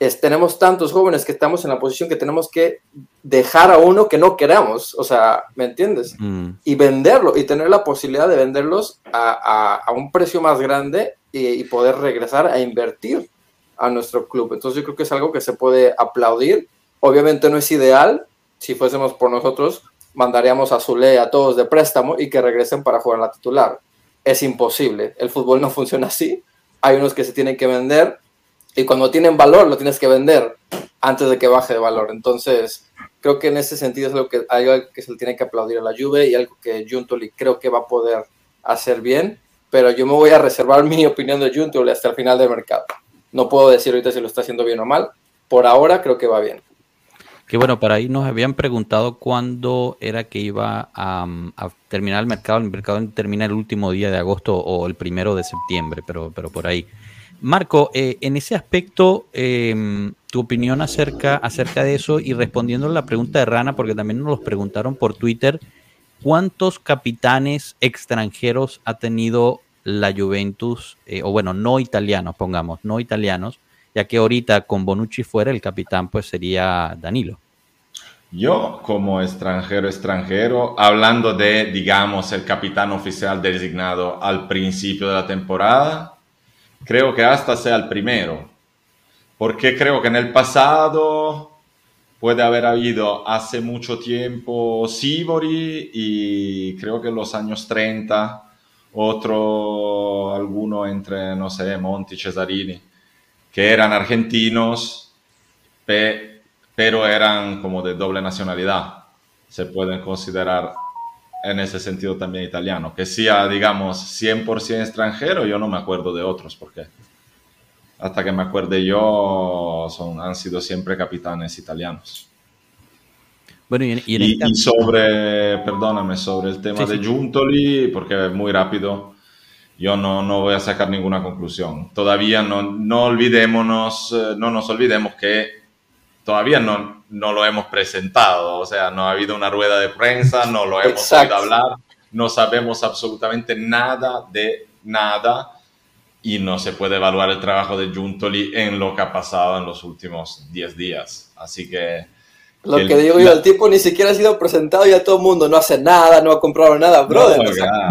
Es, tenemos tantos jóvenes que estamos en la posición que tenemos que dejar a uno que no queramos, o sea, ¿me entiendes? Mm. Y venderlo y tener la posibilidad de venderlos a, a, un precio más grande y, y, poder regresar a invertir a nuestro club. Entonces yo creo que es algo que se puede aplaudir. Obviamente no es ideal, si fuésemos por nosotros, mandaríamos a Zule a todos de préstamo y que regresen para jugar la titular es imposible. El fútbol no funciona así. Hay unos que se tienen que vender y cuando tienen valor lo tienes que vender antes de que baje de valor. Entonces, creo que en ese sentido es lo que algo que se le tiene que aplaudir a la Juve y algo que Juntoli creo que va a poder hacer bien, pero yo me voy a reservar mi opinión de Juntoli hasta el final del mercado. No puedo decir ahorita si lo está haciendo bien o mal. Por ahora creo que va bien. Que bueno, para ahí nos habían preguntado cuándo era que iba a, terminar el mercado. El mercado termina el último día de agosto o el primero de septiembre, pero, pero por ahí. Marco, eh, en ese aspecto, em, tu opinión acerca, acerca de eso y respondiendo a la pregunta de Rana, porque también nos los preguntaron por Twitter, ¿cuántos capitanes extranjeros ha tenido la Juventus, eh, o bueno, no italianos, pongamos, no italianos, ya que ahorita con Bonucci fuera el capitán pues sería Danilo. Yo como extranjero extranjero, hablando de, digamos, el capitán oficial designado al principio de la temporada, creo que hasta sea el primero, porque creo que en el pasado puede haber habido hace mucho tiempo Sibori y creo que en los años 30 otro, alguno entre, no sé, Monti, Cesarini, que eran argentinos, pero eran como de doble nacionalidad. Se pueden considerar en ese sentido también italiano. Que sea, digamos, 100% extranjero, yo no me acuerdo de otros, porque hasta que me acuerde yo, son, han sido siempre capitanes italianos. Bueno, y, y, sobre, perdóname, sobre el tema de Juntoli, porque es muy rápido, yo no, no, voy a sacar ninguna conclusión. Todavía no, no olvidémonos, eh, no nos olvidemos que todavía no, no lo hemos presentado, o sea, no ha habido una rueda de prensa, no lo hemos oído hablar, no sabemos absolutamente nada de nada y no se puede evaluar el trabajo de Juntoli en lo que ha pasado en los últimos 10 días. Así que... Lo que digo yo, el tipo ni siquiera ha sido presentado y ya todo el mundo no hace nada, no ha comprado nada, brother.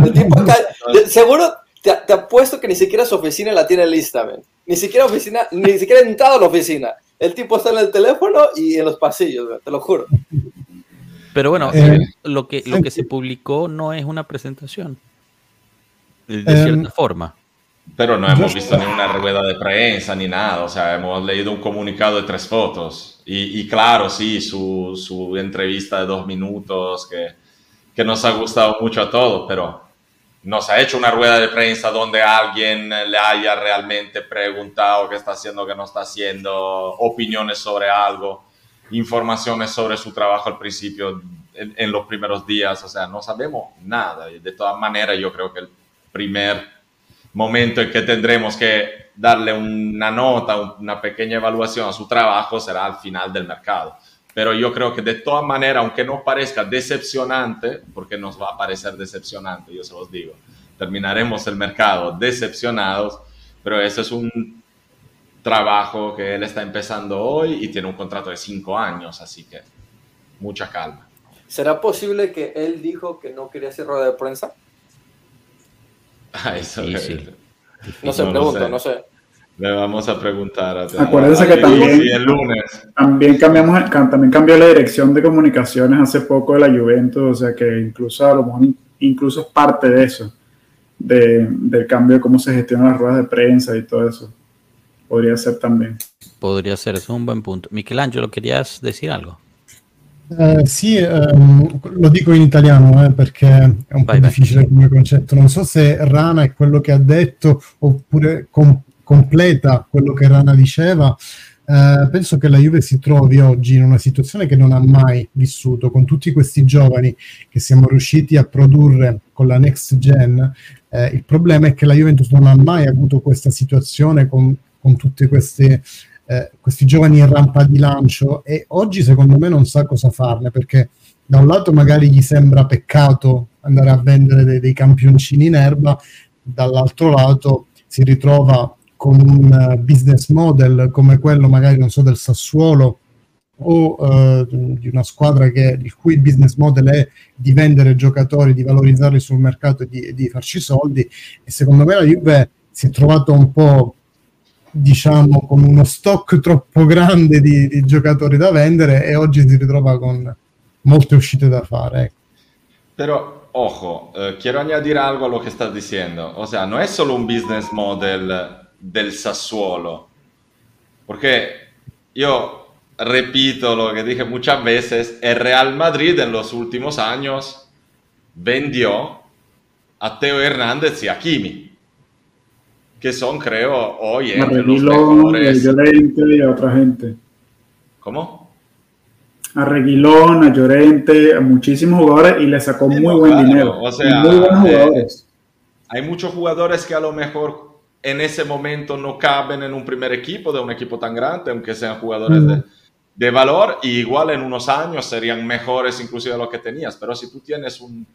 el tipo seguro te, te, apuesto que ni siquiera su oficina la tiene lista, Ni siquiera oficina, ni siquiera ha entrado a la oficina. El tipo está en el teléfono y en los pasillos, te lo juro. Pero bueno, eh, lo, que, lo que se publicó no es una presentación, de eh, cierta forma. Pero no hemos visto ni una rueda de prensa ni nada, o sea, hemos leído un comunicado de tres fotos. Y, y claro, sí, su, su, entrevista de dos minutos que, que nos ha gustado mucho a todos, pero no se ha hecho una rueda de prensa donde alguien le haya realmente preguntado qué está haciendo, qué no está haciendo, opiniones sobre algo, informaciones sobre su trabajo al principio, en, los primeros días, o sea, no sabemos nada. De todas maneras, yo creo que el primer momento en que tendremos que darle una nota, una pequeña evaluación a su trabajo será al final del mercado pero yo creo que de todas maneras, aunque no parezca decepcionante, porque nos va a parecer decepcionante, yo se los digo, terminaremos el mercado decepcionados, pero ese es un trabajo que él está empezando hoy y tiene un contrato de cinco años, así que mucha calma. ¿Será posible que él dijo que no quería hacer rueda de prensa? Ah, eso sí, No sé, pregunto, no sé. Le vamos a preguntar a Acuérdense que también, el lunes. también cambiamos, también cambió la dirección de comunicaciones hace poco de la Juventus, o sea que incluso a lo mejor incluso es parte de eso, de, del cambio de cómo se gestionan las ruedas de prensa y todo eso. Podría ser también. Podría ser, es un buen punto. Michelangelo, ¿querías decir algo? Eh, sì, ehm, lo dico in italiano eh, perché è un vai, po' vai. difficile come concetto. Non so se Rana è quello che ha detto oppure com- completa quello che Rana diceva, eh, penso che la Juve si trovi oggi in una situazione che non ha mai vissuto, con tutti questi giovani che siamo riusciti a produrre con la next gen. Eh, il problema è che la Juventus non ha mai avuto questa situazione con, con tutti eh, questi giovani in rampa di lancio e oggi secondo me non sa cosa farne perché da un lato magari gli sembra peccato andare a vendere dei, dei campioncini in erba, dall'altro lato si ritrova con un eh, business model come quello magari, non so, del Sassuolo o uh, di una squadra che, il cui business model è di vendere giocatori, di valorizzarli sul mercato e di, di farci soldi. E secondo me la Juve si è trovato un po' diciamo con uno stock troppo grande di, di, giocatori da vendere e oggi si ritrova con molte uscite da fare. Ecco. Però, ojo, eh, quiero añadir algo a lo que estás diciendo. O sea, no es solo un business model del Sassuolo. Porque yo repito lo que dije muchas veces, el Real Madrid en los últimos años vendió a Teo Hernández y a Kimi, que son, creo, hoy entre los mejores. A Llorente y a otra gente. ¿Cómo? A Reguilón, a Llorente, a muchísimos jugadores y le sacó muy buen dinero. O sea, muy buenos jugadores. hay muchos jugadores que a lo mejor en ese momento no caben en un primer equipo de un equipo tan grande, aunque sean jugadores de, de, valor, y igual en unos años serían mejores inclusive de lo que tenías. Pero si tú tienes un,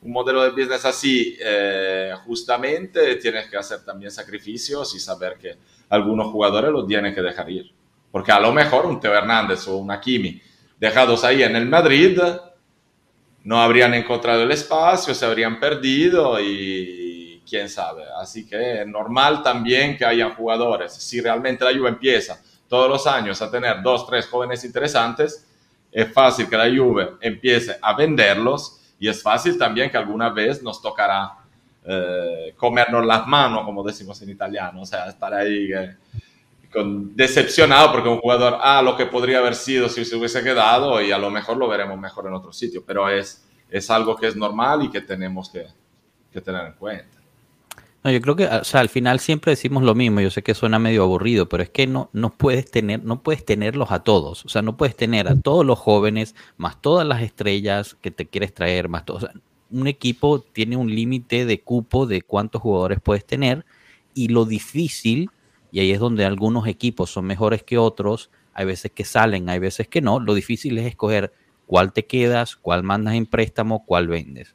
un modelo de business así, eh, justamente tienes que hacer también sacrificios y saber que algunos jugadores los tienen que dejar ir. Porque a lo mejor un Teo Hernández o un Akimi dejados ahí en el Madrid, no habrían encontrado el espacio, se habrían perdido y quién sabe. Así que es normal también que hayan jugadores. Si realmente la Juve empieza todos los años a tener dos, tres jóvenes interesantes, es fácil que la Juve empiece a venderlos y es fácil también que alguna vez nos tocará eh, comernos las manos, como decimos en italiano, o sea, estar ahí eh, con, decepcionado porque un jugador, ah, lo que podría haber sido si se hubiese quedado y a lo mejor lo veremos mejor en otro sitio, pero es, es algo que es normal y que tenemos que, que tener en cuenta. No, yo creo que, o sea, al final siempre decimos lo mismo. Yo sé que suena medio aburrido, pero es que no, no puedes tener, no puedes tenerlos a todos. O sea, no puedes tener a todos los jóvenes, más todas las estrellas que te quieres traer, más todo. O sea, un equipo tiene un límite de cupo de cuántos jugadores puedes tener y lo difícil, y ahí es donde algunos equipos son mejores que otros, hay veces que salen, hay veces que no, lo difícil es escoger cuál te quedas, cuál mandas en préstamo, cuál vendes.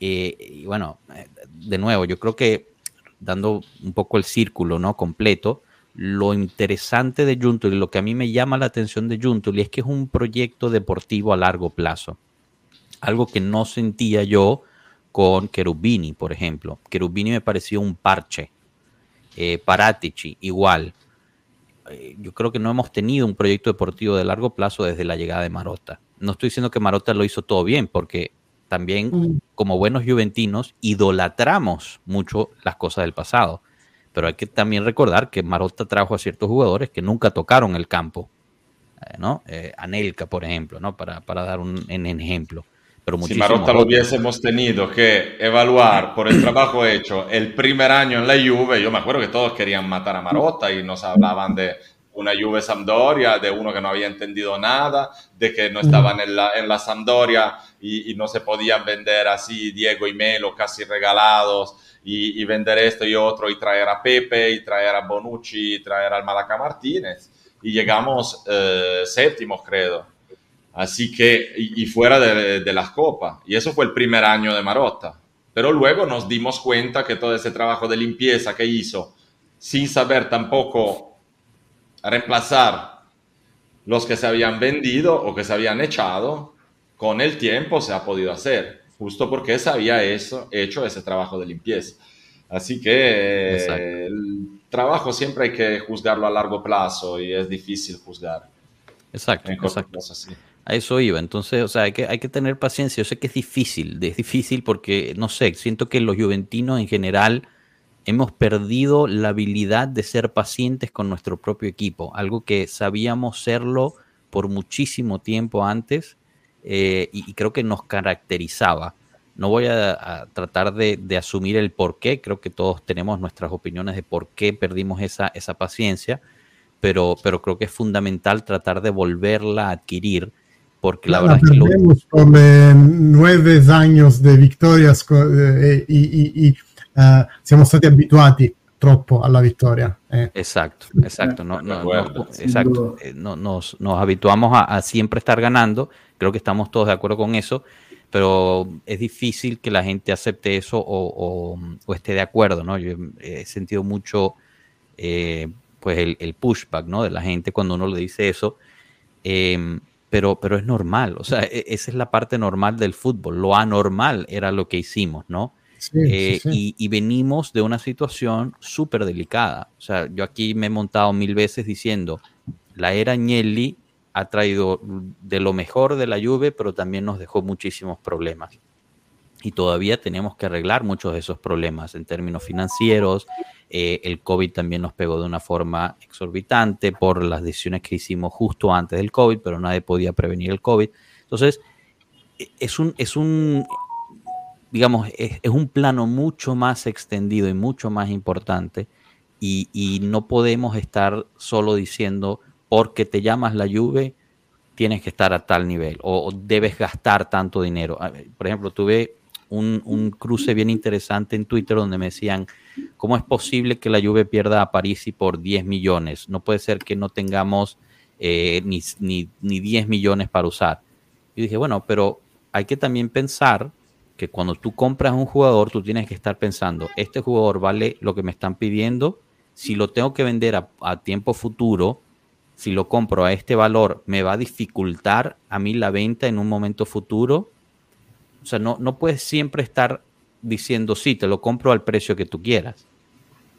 Eh, y bueno, eh, de nuevo, yo creo que dando un poco el círculo ¿no? completo, lo interesante de Juntul y lo que a mí me llama la atención de Juntul es que es un proyecto deportivo a largo plazo. Algo que no sentía yo con Cherubini, por ejemplo. Cherubini me pareció un parche. Eh, Paratici, igual. yo creo que no hemos tenido un proyecto deportivo de largo plazo desde la llegada de Marota. No estoy diciendo que Marota lo hizo todo bien, porque también mm. como buenos juventinos idolatramos mucho las cosas del pasado. Pero hay que también recordar que Marotta trajo a ciertos jugadores que nunca tocaron el campo. Eh, ¿no? Eh, Anelka, por ejemplo, ¿no? para, dar un, ejemplo. Pero si Marotta lo hubiésemos tenido que evaluar por el trabajo hecho el primer año en la Juve, yo me acuerdo que todos querían matar a Marotta y nos hablaban de una Juve Sampdoria, de uno que no había entendido nada, de que no estaban en la, en la Sampdoria y, no se podían vender así Diego y Melo casi regalados y, vender esto y otro y traer a Pepe y traer a Bonucci y traer al Malaca Martínez. Y llegamos eh, séptimos creo así que y, fuera de, de, las copas. Y eso fue el primer año de Marotta. Pero luego nos dimos cuenta que todo ese trabajo de limpieza que hizo sin saber tampoco reemplazar los que se habían vendido o que se habían echado con el tiempo se ha podido hacer, justo porque se había eso, hecho ese trabajo de limpieza. Así que el trabajo siempre hay que juzgarlo a largo plazo y es difícil juzgar. Exacto, exacto. A eso iba. Entonces, o sea, hay que, hay que tener paciencia. Yo sé que es difícil, es difícil porque, no sé, siento que los juventinos en general hemos perdido la habilidad de ser pacientes con nuestro propio equipo, algo que sabíamos serlo por muchísimo tiempo antes eh, y, creo que nos caracterizaba. No voy a, tratar de, asumir el por qué, creo que todos tenemos nuestras opiniones de por qué perdimos esa, esa paciencia, pero, pero creo que es fundamental tratar de volverla a adquirir, porque la, verdad es que... Lo... por nueve años de victorias eh, y, y, uh, siamo stati abituati troppo alla vittoria. Eh. Exacto, exacto. No, no, no exacto. Eh, nos, nos, habituamos a, a, siempre estar ganando Creo que estamos todos de acuerdo con eso, pero es difícil que la gente acepte eso o, esté de acuerdo, ¿no? Yo he sentido mucho, eh, pues, el, pushback, ¿no? De la gente cuando uno le dice eso. Em, pero, pero es normal, o sea, e, esa es la parte normal del fútbol. Lo anormal era lo que hicimos, ¿no? Eh, y, y, venimos de una situación súper delicada. O sea, yo aquí me he montado mil veces diciendo, la era Agnelli ha traído de lo mejor de la Juve, pero también nos dejó muchísimos problemas. Y todavía tenemos que arreglar muchos de esos problemas en términos financieros. Eh, el COVID también nos pegó de una forma exorbitante por las decisiones que hicimos justo antes del COVID, pero nadie podía prevenir el COVID. Entonces, e, es un, es un digamos, es, un plano mucho más extendido y mucho más importante. Y, y no podemos estar solo diciendo, porque te llamas la Juve, tienes que estar a tal nivel o, debes gastar tanto dinero. Por ejemplo, tuve un, cruce bien interesante en Twitter donde me decían, ¿cómo es posible que la Juve pierda a París por 10 millones? No puede ser que no tengamos eh, ni, ni, ni 10 millones para usar. Y dije, bueno, pero hay que también pensar que cuando tú compras un jugador, tú tienes que estar pensando, este jugador vale lo que me están pidiendo, si lo tengo que vender a tiempo futuro, si lo compro a este valor, me va a dificultar a mí la venta en un momento futuro. O sea, no, no puedes siempre estar diciendo, sí, te lo compro al precio que tú quieras.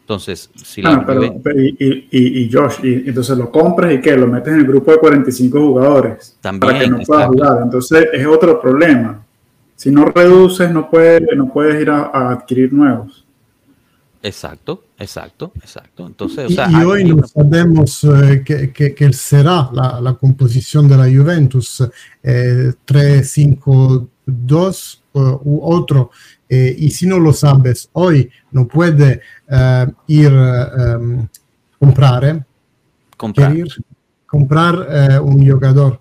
Entonces, si la pero, y, y, Josh, y, entonces lo compras y que lo metes en el grupo de 45 jugadores También, para que no puedas jugar. Entonces es otro problema. Si no reduces, no puedes, no puedes ir a, adquirir nuevos. Exacto, exacto, exacto. Entonces, y, hoy no sabemos eh, qué será la, la, composición de la Juventus, eh, 3-5-2 u otro. Eh, y si no lo sabes hoy, no puede eh, ir a um, comprar, comprar, comprar eh, un jugador.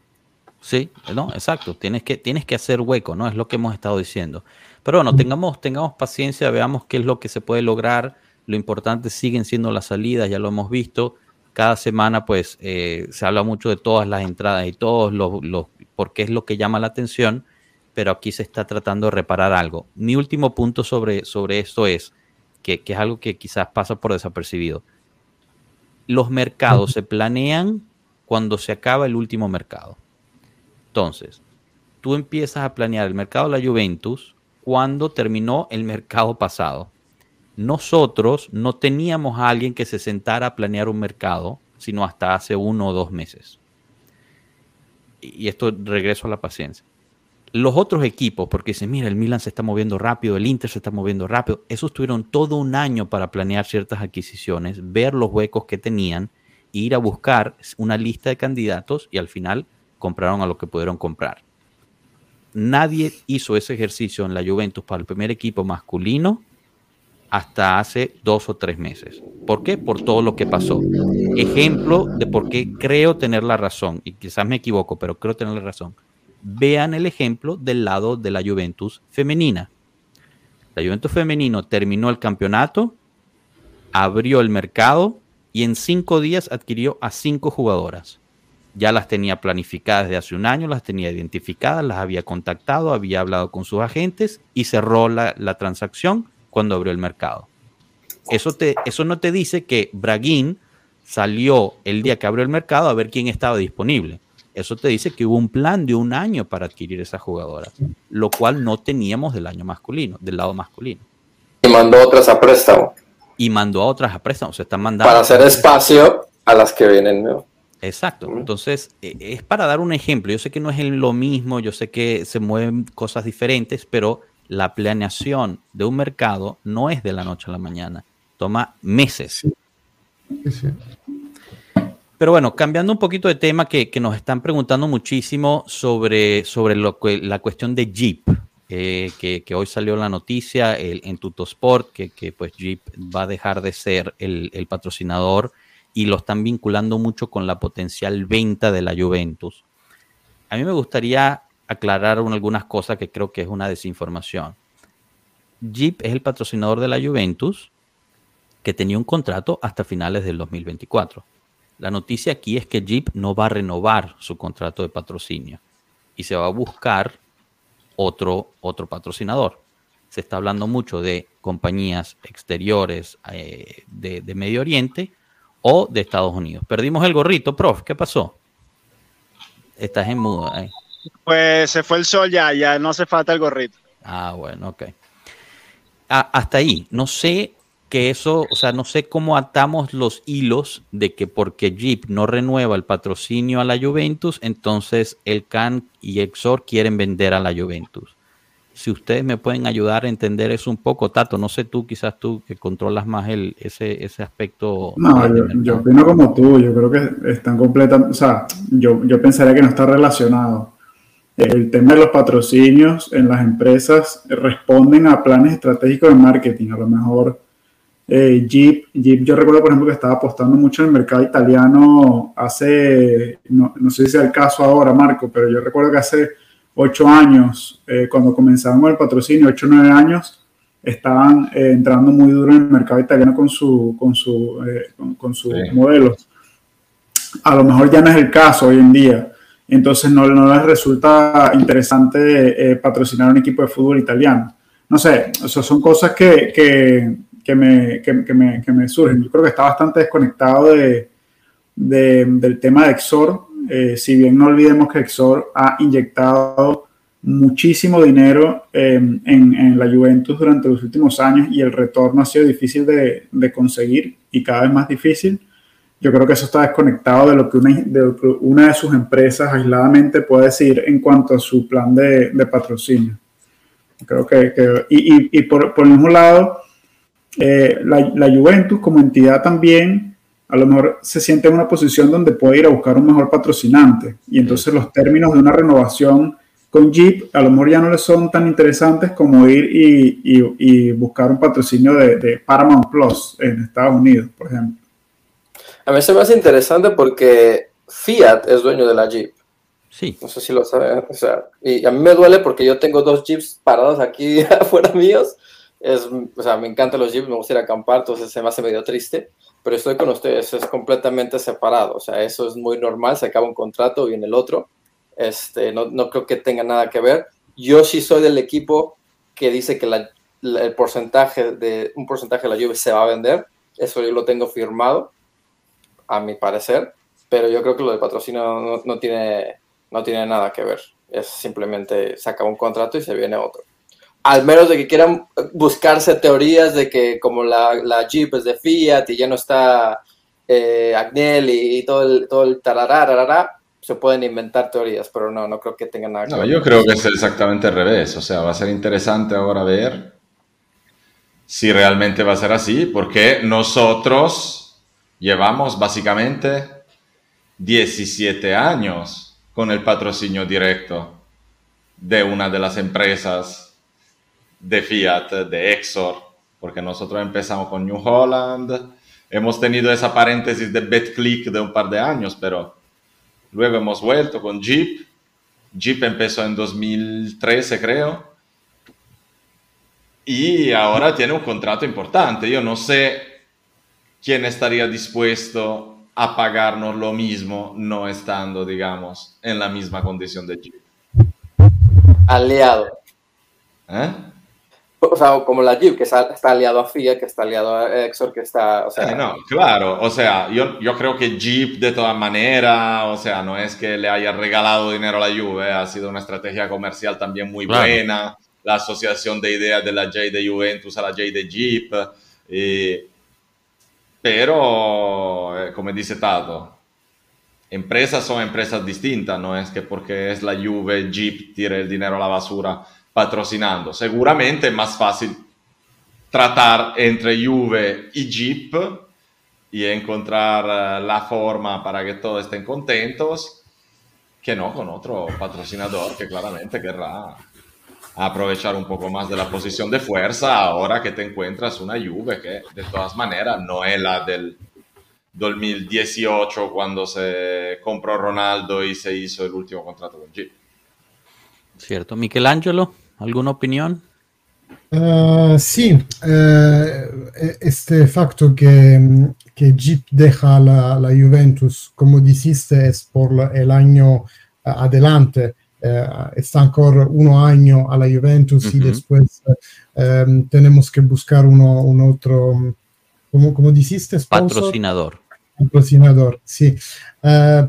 Sí, no, exacto. Tienes que, tienes que hacer hueco, ¿no? Es lo que hemos estado diciendo. Pero bueno, tengamos, tengamos paciencia, veamos qué es lo que se puede lograr. Lo importante siguen siendo las salidas, ya lo hemos visto. Cada semana, pues, se habla mucho de todas las entradas y todos los, los, porque es lo que llama la atención pero aquí se está tratando de reparar algo. Mi último punto sobre, sobre esto es, que, es algo que quizás pasa por desapercibido. Los mercados se planean cuando se acaba el último mercado. Entonces, tú empiezas a planear el mercado de la Juventus cuando terminó el mercado pasado. Nosotros no teníamos a alguien que se sentara a planear un mercado, sino hasta hace uno o dos meses. Y esto regreso a la paciencia los otros equipos, porque dicen, mira, el Milan se está moviendo rápido, el Inter se está moviendo rápido, esos tuvieron todo un año para planear ciertas adquisiciones, ver los huecos que tenían, ir a buscar una lista de candidatos y al final compraron a lo que pudieron comprar. Nadie hizo ese ejercicio en la Juventus para el primer equipo masculino hasta hace dos o tres meses. ¿Por qué? Por todo lo que pasó. Ejemplo de por qué creo tener la razón, y quizás me equivoco, pero creo tener la razón vean el ejemplo del lado de la Juventus femenina. La Juventus femenino terminó el campeonato, abrió el mercado y en cinco días adquirió a cinco jugadoras. Ya las tenía planificadas desde hace un año, las tenía identificadas, las había contactado, había hablado con sus agentes y cerró la, transacción cuando abrió el mercado. Eso, te, eso no te dice que Braguín salió el día que abrió el mercado a ver quién estaba disponible eso te dice que hubo un plan de un año para adquirir esa jugadora, lo cual no teníamos del año masculino, del lado masculino. Y mandó otras a préstamo. Y mandó a otras a préstamo, se están mandando. Para hacer espacio a las que vienen ¿no? Exacto. Entonces, e, es para dar un ejemplo. Yo sé que no es lo mismo, yo sé que se mueven cosas diferentes, pero la planeación de un mercado no es de la noche a la mañana. Toma meses. Sí. Sí. Pero bueno, cambiando un poquito de tema, que, nos están preguntando muchísimo sobre, sobre lo, la cuestión de Jeep, eh, que, hoy salió la noticia el, en Tutosport, que, que pues Jeep va a dejar de ser el, patrocinador y lo están vinculando mucho con la potencial venta de la Juventus. A mí me gustaría aclarar algunas cosas que creo que es una desinformación. Jeep es el patrocinador de la Juventus que tenía un contrato hasta finales del 2024 la noticia aquí es que Jeep no va a renovar su contrato de patrocinio y se va a buscar otro, otro patrocinador. Se está hablando mucho de compañías exteriores eh, de, Medio Oriente o de Estados Unidos. Perdimos el gorrito, prof. ¿Qué pasó? Estás en muda. Eh. Pues se fue el sol ya, ya no hace falta el gorrito. Ah, bueno, ok. Ah, hasta ahí. No sé que eso, o sea, no sé cómo atamos los hilos de que porque Jeep no renueva el patrocinio a la Juventus, entonces el CAN y Exor quieren vender a la Juventus. Si ustedes me pueden ayudar a entender eso un poco, Tato, no sé tú, quizás tú que controlas más el, ese, ese aspecto. No, yo, opino como tú, yo creo que están completamente, o sea, yo, yo pensaría que no está relacionado. El tema de los patrocinios en las empresas responden a planes estratégicos de marketing, a lo mejor eh, Jeep, Jeep, yo recuerdo, por ejemplo, que estaba apostando mucho en el mercado italiano hace, no, sé si es el caso ahora, Marco, pero yo recuerdo que hace ocho años, eh, cuando comenzaron el patrocinio, ocho o nueve años, estaban eh, entrando muy duro en el mercado italiano con, su, con, su, con, sus modelos. A lo mejor ya no es el caso hoy en día. Entonces no, no les resulta interesante patrocinar un equipo de fútbol italiano. No sé, eso son cosas que, que que me, que, me, que me surgen. Yo creo que está bastante desconectado de, del tema de Exor. Eh, si bien no olvidemos que Exor ha inyectado muchísimo dinero en, en, la Juventus durante los últimos años y el retorno ha sido difícil de, de, conseguir y cada vez más difícil. Yo creo que eso está desconectado de lo que una de, una de sus empresas aisladamente puede decir en cuanto a su plan de, de patrocinio. Creo que, que y, y, y por, por, el mismo lado, eh, la, la Juventus como entidad también a lo mejor se siente en una posición donde puede ir a buscar un mejor patrocinante y entonces los términos de una renovación con Jeep a lo mejor ya no le son tan interesantes como ir y, y, y buscar un patrocinio de, de, Paramount Plus en Estados Unidos, por ejemplo. A mí se me hace interesante porque Fiat es dueño de la Jeep. Sí. No sé si lo saben. O sea, y a mí me duele porque yo tengo dos Jeeps parados aquí afuera míos. Es, o sea, me encantan los Jeeps, me gusta ir a acampar, entonces se me hace medio triste. Pero estoy con ustedes, es completamente separado. O sea, eso es muy normal. Se acaba un contrato, y en el otro este, no, no, creo que tenga nada que ver. Yo sí soy del equipo que dice que el porcentaje de un porcentaje de la lluvia se va a vender. Eso yo lo tengo firmado, a mi parecer. Pero yo creo que lo del patrocinio no, no tiene, no tiene nada que ver. Es simplemente se acaba un contrato y se viene otro. Al menos de que quieran buscarse teorías de que como la, la Jeep es de Fiat y ya no está eh, Agnelli y todo el, todo el tarará, se pueden inventar teorías, pero no, no creo que tengan nada que no, ver. Yo creo que es exactamente al revés, o sea, va a ser interesante ahora ver si realmente va a ser así, porque nosotros llevamos básicamente 17 años con el patrocinio directo de una de las empresas de Fiat, de Exor, porque nosotros empezamos con New Holland, hemos tenido esa paréntesis de BetClick de un par de años, pero Luego hemos vuelto con Jeep. Jeep empezó en 2013, creo. Y ahora tiene un contrato importante. Yo no sé quién estaría dispuesto a pagarnos lo mismo no estando, digamos, en la misma condición de Jeep. Aliado. ¿Eh? O sea, como la Jeep, que está, aliado a Fiat, que está aliado a Exor, que está... O sea... Eh, no, claro, o sea, yo, yo creo que Jeep de todas maneras, o sea, no es que le haya regalado dinero a la Juve, ha sido una estrategia comercial también muy claro. buena, la asociación de ideas de la J de Juventus a la J de Jeep, eh, pero, eh, como dice Tato, empresas son empresas distintas, no es que porque es la Juve, Jeep tire el dinero a la basura patrocinando. Seguramente es más fácil tratar entre Juve y Jeep y encontrar la forma para que todos estén contentos que no con otro patrocinador que claramente querrá aprovechar un poco más de la posición de fuerza ahora que te encuentras una Juve que de todas maneras no es la del 2018 cuando se compró Ronaldo y se hizo el último contrato con Jeep. Cierto. Michelangelo, ¿alguna opinión? Uh, sí, uh, este facto que, que Jeep deja la, la, Juventus, como dijiste, es por el año uh, adelante. está ancora uno año a la Juventus -huh. y después um, tenemos que buscar uno, un otro, como, como dijiste, sponsor? patrocinador. Patrocinador, sí.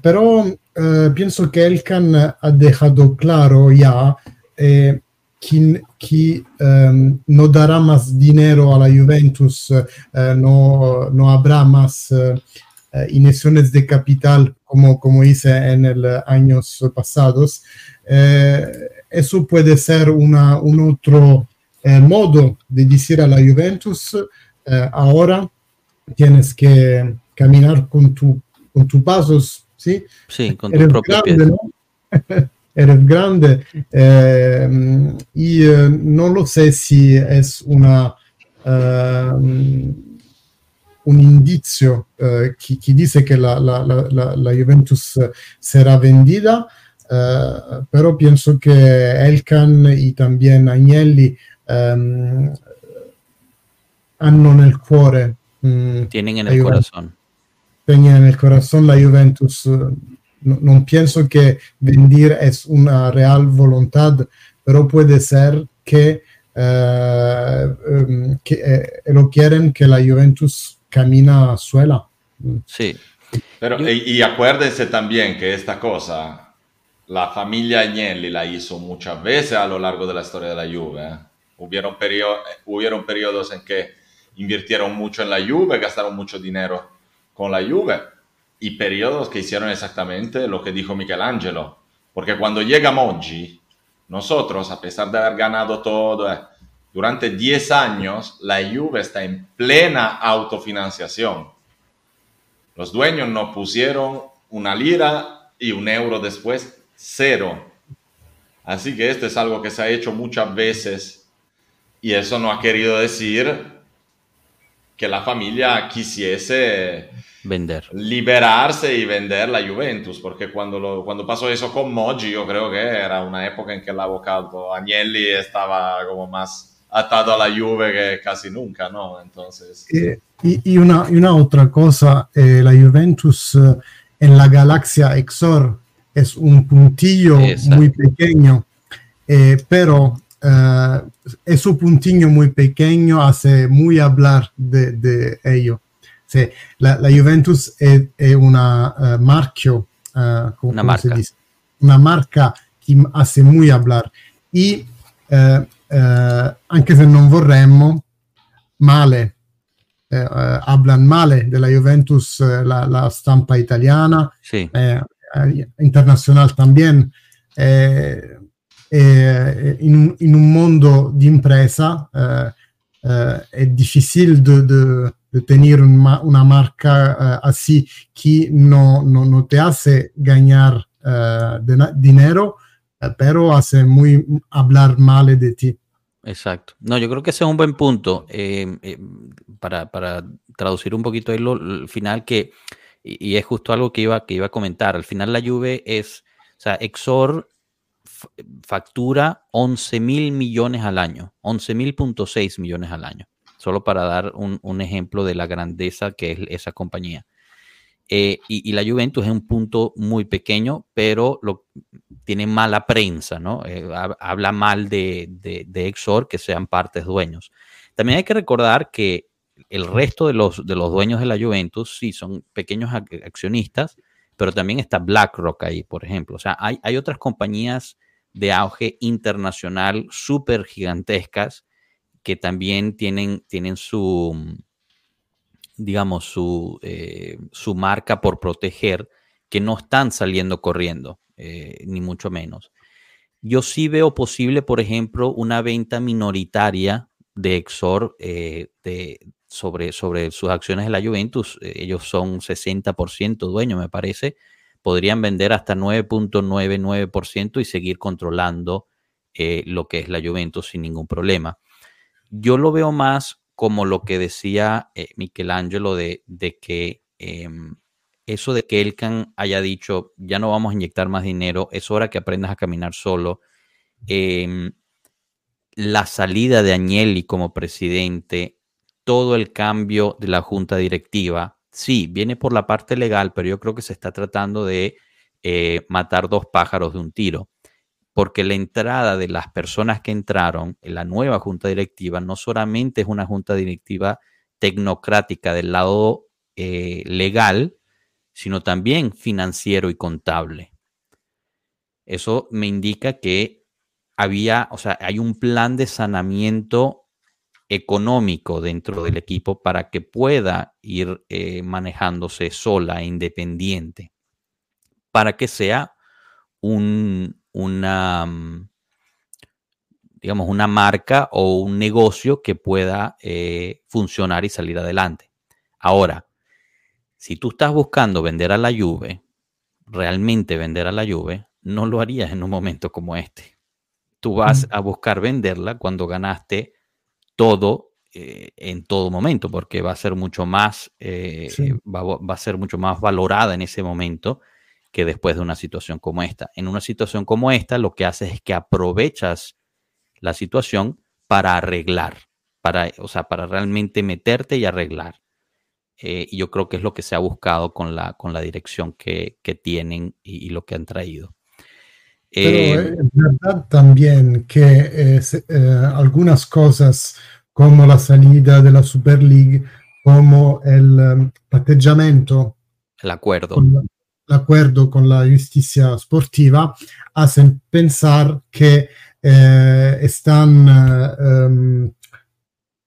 pero Uh, pienso que Elkan ha dejado claro ya eh, que, um, no dará más dinero a la Juventus, uh, no, no, habrá más uh, inyecciones de capital como, como hice en los años pasados. eso puede ser una, un otro modo de decir a la Juventus, ahora tienes que caminar con tus con tu pasos ¿sí? Sí, con tu propio grande, ¿no? Eres grande eh, y eh, no lo sé si es una, uh, un indicio uh, que, que, dice que la, la, la, la Juventus será vendida, uh, pero pienso que Elkan y también Agnelli um, hanno nel cuore. Um, Tienen en el Juventus. corazón tenía en el corazón la Juventus. No, no, pienso que vender es una real voluntad, pero puede ser que, uh, um, que eh, lo quieren que la Juventus camina suela. Sí. Pero, y, acuérdense también que esta cosa, la familia Agnelli la hizo muchas veces a lo largo de la historia de la Juve. ¿eh? Hubieron, hubieron periodos en que invirtieron mucho en la Juve, gastaron mucho dinero con la Juve y periodos que hicieron exactamente lo que dijo Michelangelo. Porque cuando llega Moggi, nosotros, a pesar de haber ganado todo, eh, durante 10 años la Juve está en plena autofinanciación. Los dueños no pusieron una lira y un euro después, cero. Así que esto es algo que se ha hecho muchas veces y eso no ha querido decir que la familia quisiese vender. liberarse y vender la Juventus, porque cuando, cuando pasó eso con Moggi, yo creo que era una época en que el abogado Agnelli estaba como más atado a la Juve que casi nunca, ¿no? Entonces... Eh, y, una, y, una, otra cosa, eh, la Juventus eh, en la galaxia Exor es un puntillo muy pequeño, pero uh, ese puntillo muy pequeño hace muy hablar de, de ello. Sí, la, la, Juventus es, es una uh, marchio, uh, como, una marca. Dice? Una marca che hace muy hablar. Uh, anche se non vorremmo, male, hablan male della Juventus la, la stampa italiana, sì. internazionale también. Eh, eh, in, in, un mondo di impresa eh, eh, è difficile de, de, de tener una, una marca así que no, no, no, te hace ganar de, dinero, pero hace muy hablar mal de ti. Exacto. No, yo creo que ese es un buen punto eh, eh, para, para, traducir un poquito el final que, y, y, es justo algo que iba, que iba a comentar. Al final la Juve es, o sea, Exor factura 11 mil millones al año, 11 mil punto millones al año, solo para dar un, ejemplo de la grandeza que es esa compañía. Eh, y, y, la Juventus es un punto muy pequeño, pero lo, tiene mala prensa, ¿no? Eh, habla mal de, de, de, Exor, que sean partes dueños. También hay que recordar que el resto de los, de los dueños de la Juventus sí son pequeños accionistas, pero también está BlackRock ahí, por ejemplo. O sea, hay, hay otras compañías de auge internacional súper gigantescas que también tienen, tienen su, digamos, su, eh, su marca por proteger, que no están saliendo corriendo, eh, ni mucho menos. Yo sí veo posible, por ejemplo, una venta minoritaria de Exor eh, de, sobre, sobre sus acciones de la Juventus. Ellos son 60% dueños, me parece podrían vender hasta 9.99% y seguir controlando eh, lo que es la Juventus sin ningún problema. Yo lo veo más como lo que decía eh, Michelangelo de, de que eh, eso de que Elkan haya dicho, ya no vamos a inyectar más dinero, es hora que aprendas a caminar solo. Em, la salida de Agnelli como presidente, todo el cambio de la junta directiva, sí, viene por la parte legal, pero yo creo que se está tratando de eh, matar dos pájaros de un tiro, porque la entrada de las personas que entraron en la nueva junta directiva no solamente es una junta directiva tecnocrática del lado eh, legal, sino también financiero y contable. Eso me indica que había, o sea, hay un plan de sanamiento económico dentro del equipo para que pueda ir eh, manejándose sola e independiente, para que sea un, una, digamos, una marca o un negocio que pueda eh, funcionar y salir adelante. Ahora, si tú estás buscando vender a la Juve, realmente vender a la Juve, no lo harías en un momento como este. Tú vas a buscar venderla cuando ganaste todo eh, en todo momento, porque va a ser mucho más, eh, sí. va, va, a ser mucho más valorada en ese momento que después de una situación como esta. En una situación como esta, lo que haces es que aprovechas la situación para arreglar, para, o sea, para realmente meterte y arreglar. Eh, y yo creo que es lo que se ha buscado con la, con la dirección que, que tienen y, y, lo que han traído. Pero es verdad también que eh, eh, algunas cosas como la salida de la Super League, como el um, patteggiamento El acuerdo. Con con la justicia sportiva hacen pensar que eh, están eh, um,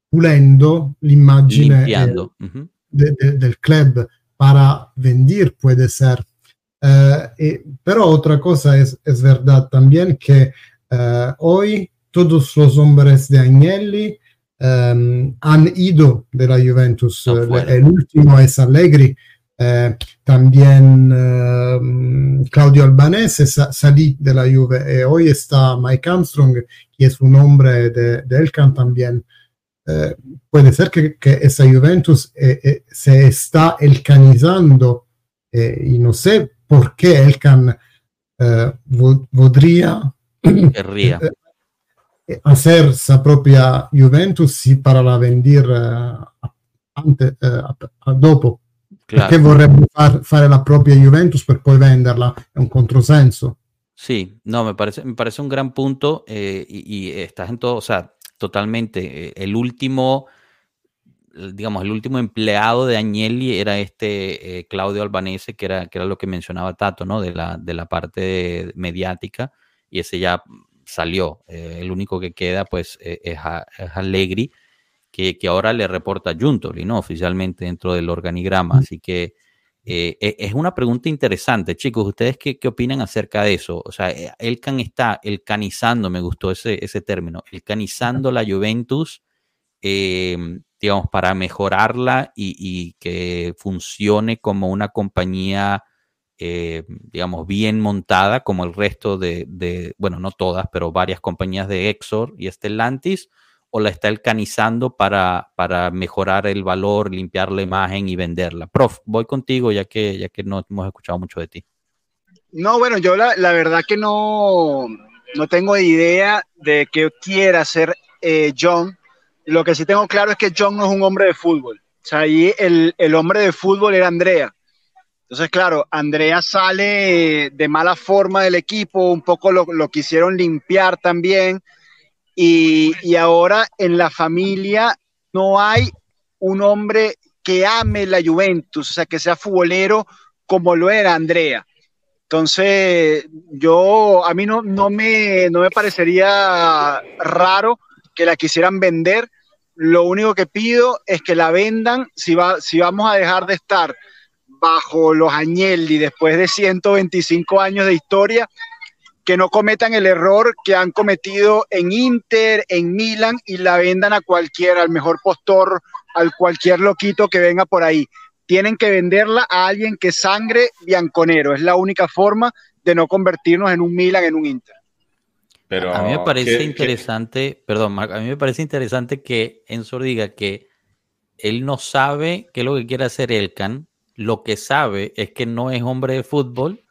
pulendo l'immagine eh, uh -huh. de, de, del club para vender, puede ser. Y, pero otra cosa es, es verdad también que uh, hoy todos los hombres de Agnelli um, han ido de la Juventus. No el último es Allegri. Eh, también eh, Claudio Albanese sa salí de la Juve y hoy está Mike Armstrong, que es un hombre de, de Elkan también. Eh, puede ser que, que esa Juventus se está elcanizando y no sé por qué Elkan podría Querría. hacer su propia Juventus para la vender antes, dopo. Claro. Perché vorrebbe far, fare la propia Juventus per poi venderla? È un controsenso. Sí, no, me parece, me parece un gran punto eh, y, y, estás en todo, o sea, totalmente. Eh, el último, digamos, el último empleado de Agnelli era este eh, Claudio Albanese, que era, que era lo que mencionaba Tato, ¿no? De la, de la parte mediática, y ese ya salió. Eh, el único que queda, pues, es, a, es Allegri que, que, ahora le reporta a Juntoli, ¿no? Oficialmente dentro del organigrama. Así que eh, e, es una pregunta interesante, chicos. ¿Ustedes qué, qué, opinan acerca de eso? O sea, eh, Elkan está elcanizando, me gustó ese, ese término, elcanizando la Juventus, eh, digamos, para mejorarla y, que funcione como una compañía, eh, digamos, bien montada, como el resto de, de, bueno, no todas, pero varias compañías de Exor y Stellantis o la está alcanizando para, para mejorar el valor, limpiar la imagen y venderla? Prof, voy contigo ya que, ya que no hemos escuchado mucho de ti. No, bueno, yo la, la verdad que no, no tengo idea de qué quiera hacer eh, John. Lo que sí tengo claro es que John no es un hombre de fútbol. O sea, ahí el, el hombre de fútbol era Andrea. Entonces, claro, Andrea sale de mala forma del equipo, un poco lo, lo quisieron limpiar también y, y, ahora en la familia no hay un hombre que ame la Juventus, o sea, que sea futbolero como lo era Andrea. Entonces, yo, a mí no, no, me, no me parecería raro que la quisieran vender. Lo único que pido es que la vendan si, va, si vamos a dejar de estar bajo los Agnelli después de 125 años de historia, que no cometan el error que han cometido en Inter, en Milan y la vendan a cualquiera, al mejor postor, al cualquier loquito que venga por ahí. Tienen que venderla a alguien que sangre bianconero. Es la única forma de no convertirnos en un Milan, en un Inter. Pero, a mí me parece ¿qué, interesante, qué? perdón, Marco, a mí me parece interesante que Ensor diga que él no sabe qué es lo que quiere hacer Elkan, lo que sabe es que no es hombre de fútbol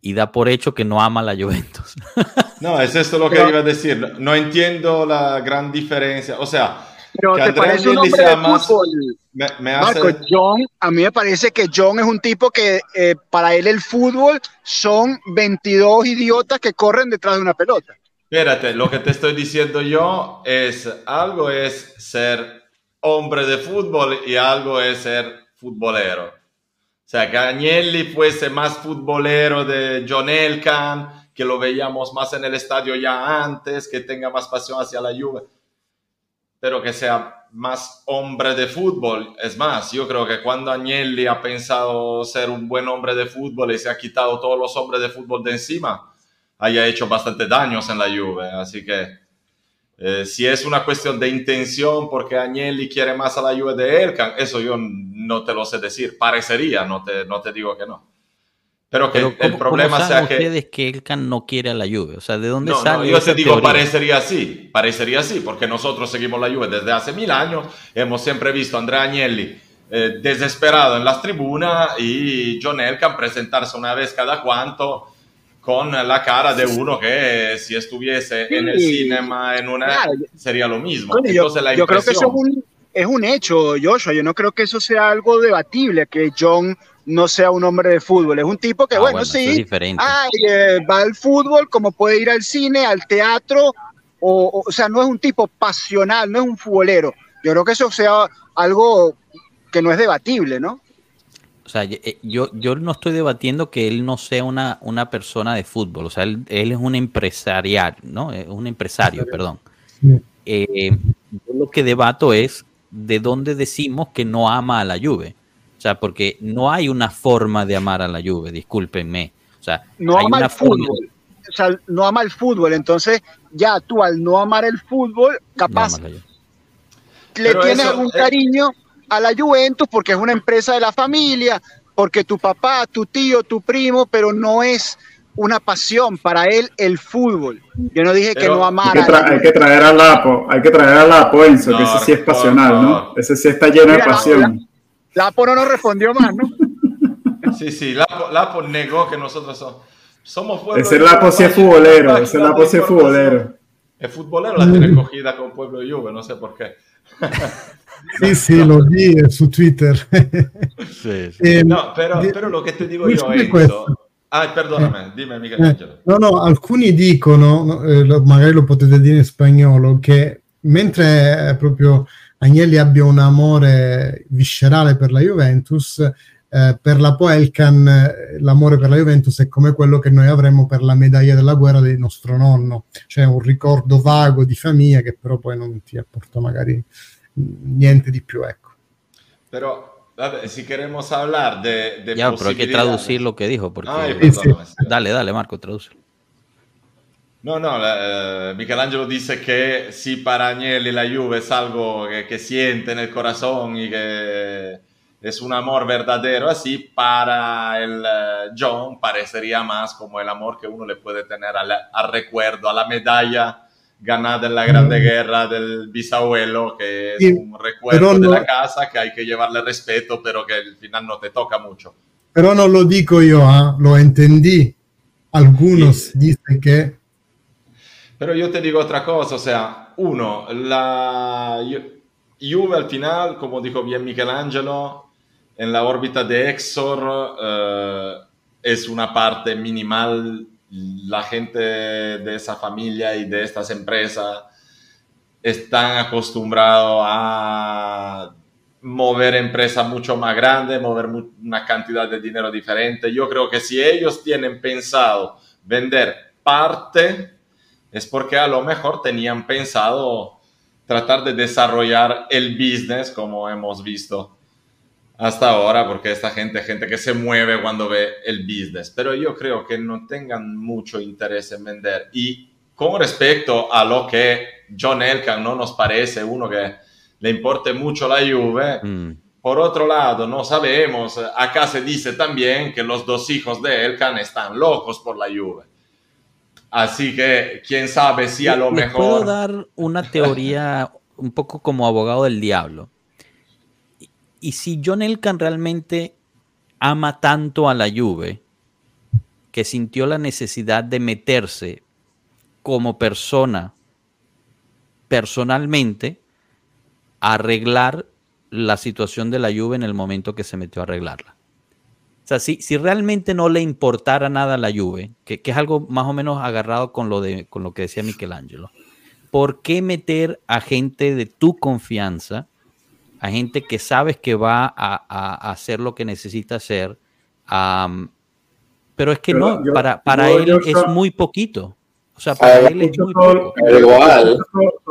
y da por hecho que no ama la Juventus. No, es esto lo que Pero, iba a decir. No entiendo la gran diferencia. O sea, Pero que te parece un hombre de más, fútbol. Me, me hace... Marco, John, a mí me parece que John es un tipo que eh, para él el fútbol son 22 idiotas que corren detrás de una pelota. Espérate, lo que te estoy diciendo yo es algo es ser hombre de fútbol y algo es ser futbolero. O sea, que Agnelli fuese más futbolero de John Elkan, que lo veíamos más en el estadio ya antes, que tenga más pasión hacia la Juve, pero que sea más hombre de fútbol. Es más, yo creo que cuando Agnelli ha pensado ser un buen hombre de fútbol y se ha quitado todos los hombres de fútbol de encima, haya hecho bastante daños en la Juve. Así que eh, si es una cuestión de intención porque Agnelli quiere más a la Juve de Elkan, eso yo no te lo sé decir. Parecería, no te, no te digo que no. Pero que Pero ¿cómo, el problema ¿cómo sea que ustedes que Elkan no quiere a la Juve? O sea, ¿de dónde no, sale no, yo esa te digo, teoría? parecería así, parecería así, porque nosotros seguimos la Juve desde hace mil años, hemos siempre visto a Andrea Agnelli eh, desesperado en las tribunas y John Elkan presentarse una vez cada cuanto con la cara de uno que si estuviese sí, en el cinema en una claro. sería lo mismo. Bueno, Entonces, yo, la yo creo que eso es un, es un hecho, Joshua. Yo no creo que eso sea algo debatible, que John no sea un hombre de fútbol. Es un tipo que, ah, bueno, bueno, sí, ay, eh, va al fútbol como puede ir al cine, al teatro, o, o, o sea, no es un tipo pasional, no es un futbolero. Yo creo que eso sea algo que no es debatible, ¿no? O sea, eh, yo, yo no estoy debatiendo que él no sea una, una persona de fútbol, o sea, él, es un empresarial, ¿no? Es un empresario, perdón. Eh, yo lo que debato es de dónde decimos que no ama a la Juve. O sea, porque no hay una forma de amar a la Juve, discúlpenme. O sea, no hay ama una el fútbol. O sea, no ama el fútbol. Entonces, ya tú al no amar el fútbol, capaz le tienes un cariño a la Juventus porque es una empresa de la familia, porque tu papá, tu tío, tu primo, pero no es una pasión para él el fútbol. Yo no dije que no amara. Hay que, traer al Lapo, hay que traer al Lapo, Enzo, que ese sí es pasional, ¿no? Ese sí está lleno de pasión. Lapo no nos respondió más, ¿no? Sí, sí, Lapo, Lapo negó que nosotros somos, somos pueblo. Ese Lapo sí es futbolero, ese Lapo sí es futbolero. Es futbolero la tiene cogida con Pueblo de Juve, no sé por qué. Sí, sí, lo vi su Twitter. Sí, sì. Eh, no, però, però, lo che ti dico io è questo. Ah, perdonami, dimmi Michelangelo. Eh, no, no, alcuni dicono, eh, magari lo potete dire in spagnolo, che mentre proprio Agnelli abbia un amore viscerale per la Juventus, eh, per la Poelcan eh, l'amore per la Juventus è come quello che noi avremmo per la medaglia della guerra del nostro nonno, cioè un ricordo vago di famiglia che però poi non ti apporta magari niente di più, ecco. Pero, vabbè, si queremos hablar de, de ya, pero hay que traducir lo que dijo, porque... Ay, perdóname, sí. Dale, dale, Marco, traduce. No, no, eh, Michelangelo dice que si para Agnelli la Juve es algo que, que, siente en el corazón y que es un amor verdadero, así para el uh, John parecería más como el amor que uno le puede tener al, al recuerdo, a la medalla ganada en la Grande Guerra del bisabuelo, que es un recuerdo de la casa que hay que llevarle respeto, pero que al final no te toca mucho. Pero no lo digo yo, ¿eh? lo entendí. Algunos sí. dicen que... Pero yo te digo otra cosa, o sea, uno, la Juve al final, como dijo bien Michelangelo, en la órbita de Exor eh, es una parte minimal la gente de esa familia y de estas empresas están acostumbrados a mover empresas mucho más grandes, mover una cantidad de dinero diferente. Yo creo que si ellos tienen pensado vender parte, es porque a lo mejor tenían pensado tratar de desarrollar el business como hemos visto hasta ahora, porque esta gente, gente que se mueve cuando ve el business, pero yo creo que no tengan mucho interés en vender. Y con respecto a lo que John Elkan no nos parece uno que le importe mucho la Juve, mm. por otro lado, no sabemos, acá se dice también que los dos hijos de Elkan están locos por la Juve. Así que quién sabe si a lo mejor... Puedo dar una teoría un poco como abogado del diablo y si John Elkan realmente ama tanto a la Juve, que sintió la necesidad de meterse como persona, personalmente, a arreglar la situación de la Juve en el momento que se metió a arreglarla. O sea, si, si realmente no le importara nada a la Juve, que, que, es algo más o menos agarrado con lo, de, con lo que decía Michelangelo, ¿por qué meter a gente de tu confianza a gente que sabes que va a, a, hacer lo que necesita hacer. Um, pero es que pero no, yo, para, para yo, él yo, es muy poquito. O sea, para él es muy poco. Igual.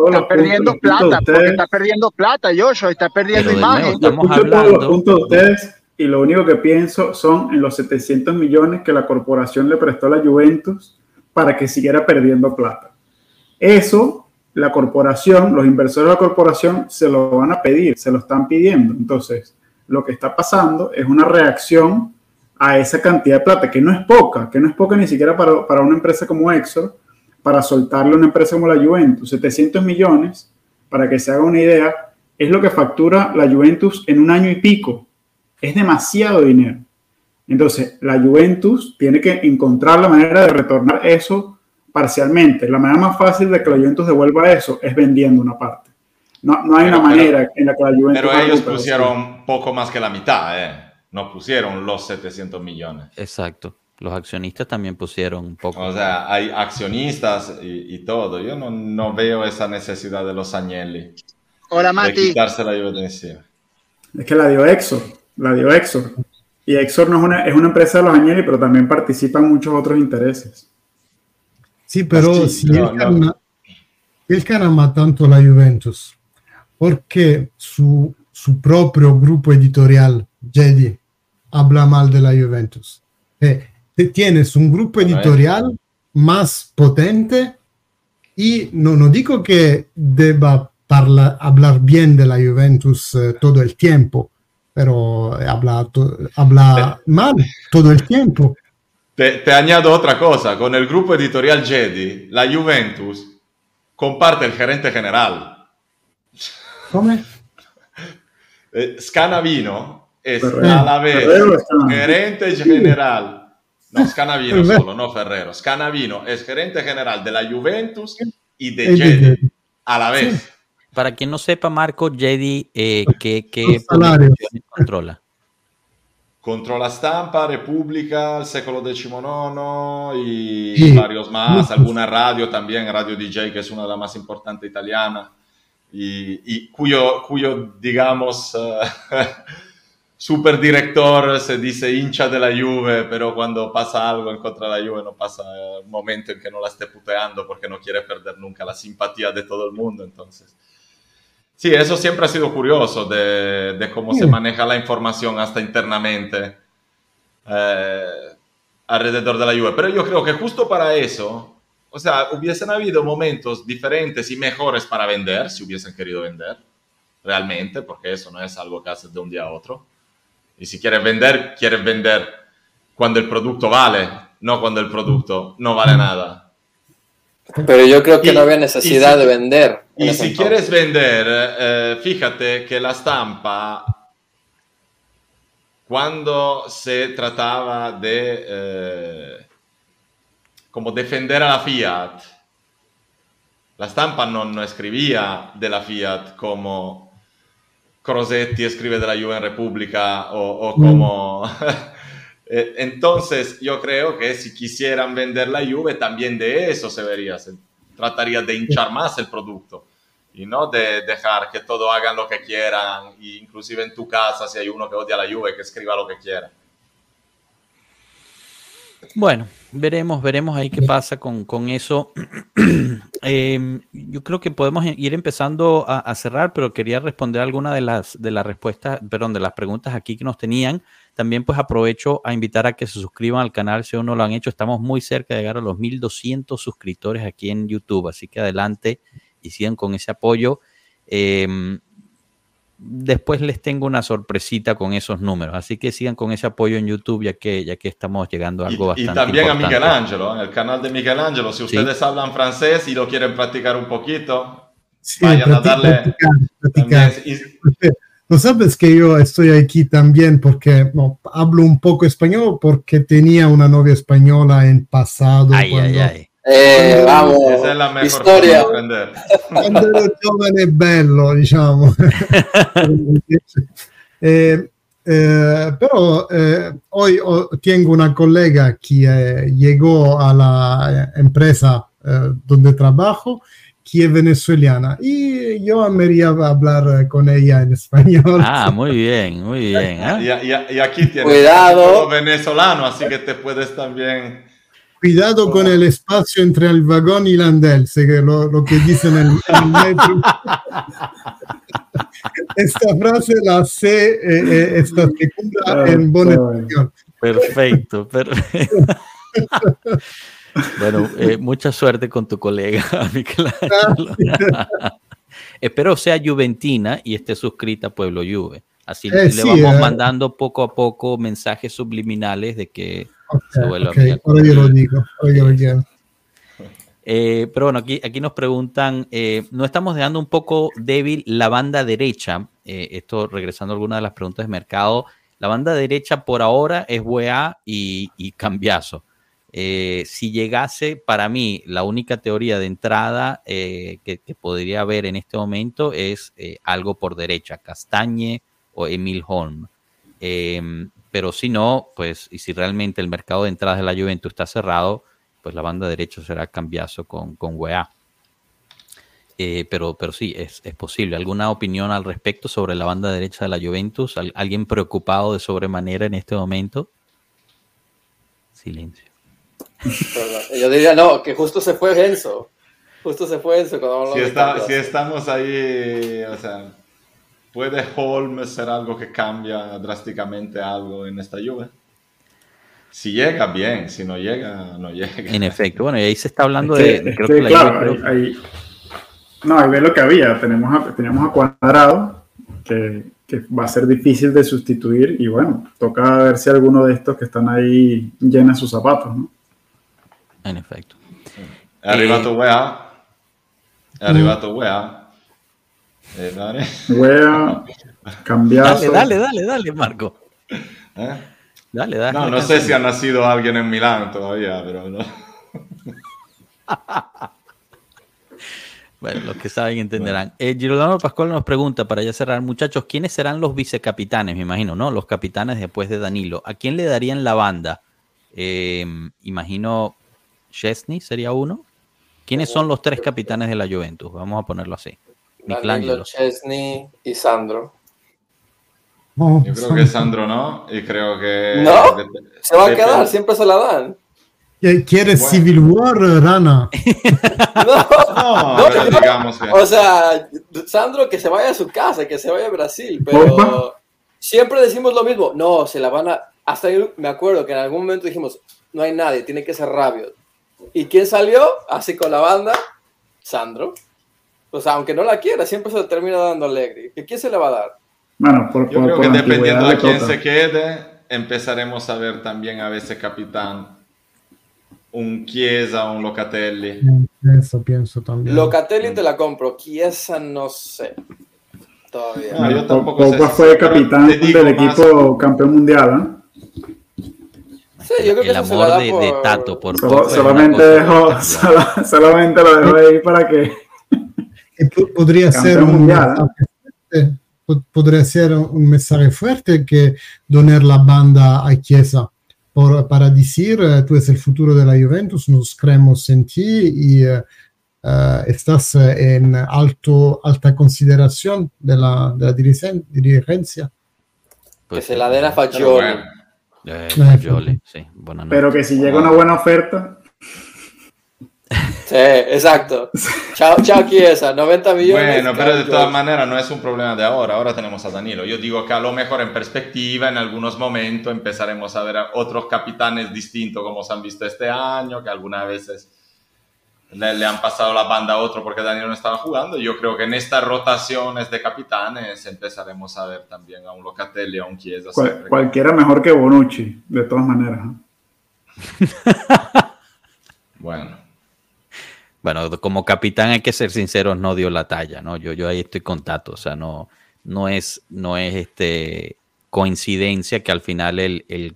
Está perdiendo plata, porque está perdiendo plata, Joshua, está perdiendo imagen. Estamos hablando. Los puntos de ustedes y lo único que pienso son en los 700 millones que la corporación le prestó a la Juventus para que siguiera perdiendo plata. Eso la corporación, los inversores de la corporación se lo van a pedir, se lo están pidiendo. Entonces, lo que está pasando es una reacción a esa cantidad de plata, que no es poca, que no es poca ni siquiera para, para una empresa como Exor, para soltarle a una empresa como la Juventus. 700 millones, para que se haga una idea, es lo que factura la Juventus en un año y pico. Es demasiado dinero. Entonces, la Juventus tiene que encontrar la manera de retornar eso parcialmente. La manera más fácil de que la Juventus devuelva eso es vendiendo una parte. No, no hay pero, una manera pero, en la que la Juventus... Pero ellos pusieron eso. poco más que la mitad, ¿eh? No pusieron los 700 millones. Exacto. Los accionistas también pusieron un poco. O sea, hay accionistas y, y todo. Yo no, no, veo esa necesidad de los Agnelli. Hola, Mati. De quitarse la Juventus encima. Es que la dio Exor. La dio Exor. Y Exor no es una, es una empresa de los Agnelli, pero también participan muchos otros intereses. Sí, pero si no, no. Ama tanto la Juventus porque su, su propio grupo editorial, Jedi, habla mal de la Juventus. Eh, tienes un grupo editorial más potente y no, no digo que deba parla, hablar bien de la Juventus eh, todo el tiempo, pero habla, to, habla mal todo el tiempo. Te, te, añado otra cosa, con el grupo editorial Jedi, la Juventus comparte el gerente general. ¿Cómo? Eh, Scanavino es a la vez gerente general. No, Scanavino solo, no Ferrero. Scanavino es gerente general de la Juventus y de Jedi a la vez. Para quien no sepa, Marco, Jedi, eh, ¿qué, qué controla? Controla Stampa, República, El Século XIX y varios más. Alguna radio también, Radio DJ, que es una de las más importantes italianas. Y, y, cuyo, cuyo, digamos, uh, superdirector se dice hincha de la Juve, pero cuando pasa algo en contra de la Juve no pasa un momento en que no la esté puteando porque no quiere perder nunca la simpatía de todo el mundo. Entonces, sí, eso siempre ha sido curioso de, de cómo sí. se maneja la información hasta internamente eh, alrededor de la Juve. Pero yo creo que justo para eso o sea, hubiesen habido momentos diferentes y mejores para vender, si hubiesen querido vender, realmente, porque eso no es algo que haces de un día a otro. Y si quieres vender, quieres vender cuando el producto vale, no cuando el producto no vale nada. Pero yo creo que y, no había necesidad si, de vender. Y si entonces. quieres vender, eh, fíjate que la estampa, cuando se trataba de... Eh, como defender a la Fiat. La stampa no, no escribía de la Fiat como Crosetti escribe de la Juve en República o, o como... Mm. Entonces yo creo que si quisieran vender la Juve también de eso se vería, se trataría de hinchar más el producto y no de dejar que todo hagan lo que quieran, inclusive en tu casa si hay uno que odia a la Juve que escriba lo que quiera. Bueno, veremos, veremos ahí qué pasa con, con eso. eh, yo creo que podemos ir empezando a, a, cerrar, pero quería responder alguna de las, de las respuestas, perdón, de las preguntas aquí que nos tenían. También pues aprovecho a invitar a que se suscriban al canal si aún no lo han hecho. Estamos muy cerca de llegar a los 1200 suscriptores aquí en YouTube, así que adelante y sigan con ese apoyo. Eh, después les tengo una sorpresita con esos números. Así que sigan con ese apoyo en YouTube, ya que, ya que estamos llegando a algo y, bastante Y también importante. a Miguel Ángelo, en el canal de Miguel Ángelo. Si ustedes sí. hablan francés y lo quieren practicar un poquito, sí, vayan a darle. Practicar, practicar. No sabes que yo estoy aquí también porque no, hablo un poco español porque tenía una novia española en pasado. Ay, cuando, ay, ay. Eh, vamos, Esa es la mejor aprender. Quando ero giovane e bello, diciamo. eh, eh, pero eh, hoy oh, tengo una colega que eh, llegó a la empresa eh, donde trabajo, que es venezolana, y yo amaría hablar con ella en español. Ah, muy bien, muy bien. ¿eh? Y, y, y, aquí tienes Cuidado. venezolano, así que te puedes también Cuidado con el espacio entre el vagón y el andel, sé que lo, lo que dicen en el metro. Esta frase la sé, eh, eh, esta segunda Ah, en buena español. Perfecto, perfecto. bueno, eh, mucha suerte con tu colega, Michelangelo. Espero sea Juventina y esté suscrita a Pueblo Juve. Así Eh, le sí, vamos eh. mandando poco a poco mensajes subliminales de que se Ok, vuelva ok, amiga con ahora yo lo Juve. digo, ahora yo lo quiero. Eh, pero bueno, aquí, aquí nos preguntan, eh, no estamos dejando un poco débil la banda derecha. Eh, esto regresando a algunas de las preguntas de mercado. La banda derecha por ahora es UEA y, y Cambiazo. Eh, si llegase, para mí, la única teoría de entrada que, que podría haber en este momento es algo por derecha, Castañe o Emil Holm. Pero si no, pues, y si realmente el mercado de entradas de la Juventus está cerrado, pues la banda derecha será cambiazo con, con UEA. Eh, pero, pero sí, es, es, posible. ¿Alguna opinión al respecto sobre la banda derecha de la Juventus? ¿Alguien preocupado de sobremanera en este momento? Silencio. Yo diría, no, que justo se fue Enzo. Justo se fue Enzo cuando si, está, si estamos ahí, o sea, ¿puede Holmes ser algo que cambia drásticamente algo en esta lluvia? Si llega, bien. Si no llega, no llega. En efecto. Bueno, y ahí se está hablando de... creo que claro, ahí, no, ahí ve lo que había. Tenemos a, teníamos a Cuadrado, que, que, va a ser difícil de sustituir. Y bueno, toca ver si alguno de estos que están ahí llena sus zapatos, ¿no? En efecto. È arrivato eh, Wea. È arrivato Wea. Eh, dale. Wea. Dale, dale, dale, dale, Marco. ¿Eh? Dale, dale. No, no sé si ha nacido alguien en Milán todavía, pero no. Bueno, los que saben entenderán. Eh, Girolamo Pascual nos pregunta, para ya cerrar, muchachos, ¿quiénes serán los vicecapitanes? Me imagino, ¿no? Los capitanes después de Danilo. ¿A quién le darían la banda? Eh, imagino Chesney sería uno. ¿Quiénes son los tres capitanes de la Juventus? Vamos a ponerlo así. Danilo, Chesney y Sandro. Yo creo que Sandro no, y creo que... No, se va a quedar, siempre se la dan. ¿Quieres Civil War, Rana? no, no, digamos que... O sea, Sandro que se vaya a su casa, que se vaya a Brasil, pero siempre decimos lo mismo. No, se la van a... Hasta yo me acuerdo que en algún momento dijimos, no hay nadie, tiene que ser Rabiot. ¿Y quién salió? Así con la banda, Sandro. O sea, aunque no la quiera, siempre se termina dando Alegre. ¿Y quién se le va a dar? Bueno, por, Yo creo que dependiendo de quién se quede, empezaremos a ver también a veces capitán un Chiesa, un Locatelli. Eso pienso también. Locatelli te la compro, Chiesa no sé. Todavía. No, yo tampoco sé. fue capitán del equipo campeón mundial, ¿eh? el amor de, Tato por solamente, dejó, solamente lo dejó ahí para que podría ser un mensaje, podría ser un mensaje fuerte que donar la banda a Chiesa. Por, para decir eh, tú eres el futuro de la Juventus nos creemos en ti y uh, estás en alto alta consideración de la, de la dirigencia. Pues, que se la den a Fagioli. Eh, eh sí, Pero que si llega una buena oferta. Sí, exacto. Chao, chao, Chiesa, 90 millones. Bueno, pero de todas maneras no es un problema de ahora. Ahora tenemos a Danilo. Yo digo que a lo mejor en perspectiva, en algunos momentos, empezaremos a ver a otros capitanes distintos como se han visto este año, que algunas veces le, han pasado la banda a otro porque Daniel no estaba jugando. Yo creo que en estas rotaciones de capitanes empezaremos a ver también a un Locatelli, a un Chiesa. cualquiera mejor que Bonucci, de todas maneras. bueno. Bueno, como capitán hay que ser sinceros, no dio la talla, ¿no? Yo, yo ahí estoy con Tato, o sea, no, no es, no es este coincidencia que al final el, el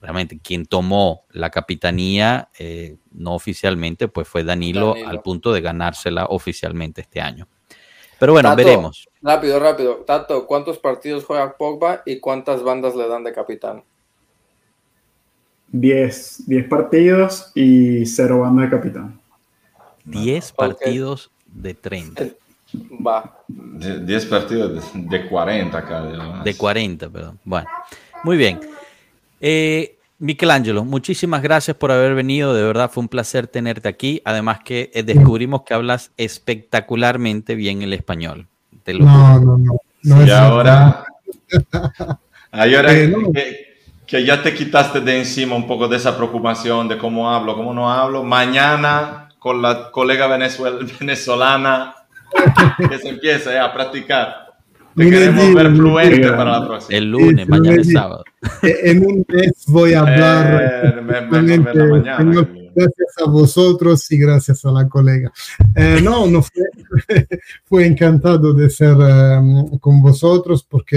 realmente quien tomó la capitanía eh, no oficialmente, pues fue Danilo, al punto de ganársela oficialmente este año. Pero bueno, veremos. Rápido, rápido. Tato, ¿cuántos partidos juega Pogba y cuántas bandas le dan de capitán? 10, 10 partidos y cero banda de capitán. 10 partidos de 30. Va. 10 partidos de, 40 cada De 40, perdón. Bueno, muy bien. Eh, Michelangelo, muchísimas gracias por haber venido. De verdad fue un placer tenerte aquí. Además que eh, descubrimos que hablas espectacularmente bien el español. no, no, no, y ahora, ahora que, que, ya te quitaste de encima un poco de esa preocupación de cómo hablo, cómo no hablo, mañana con la colega venezolana que se empiece eh, a practicar te queremos ver fluente para la próxima. El lunes, mañana es sábado. En un mes voy a hablar. Eh, gracias a vosotros y gracias a la colega. Eh, no, no fue, fue, encantado de ser um, con vosotros porque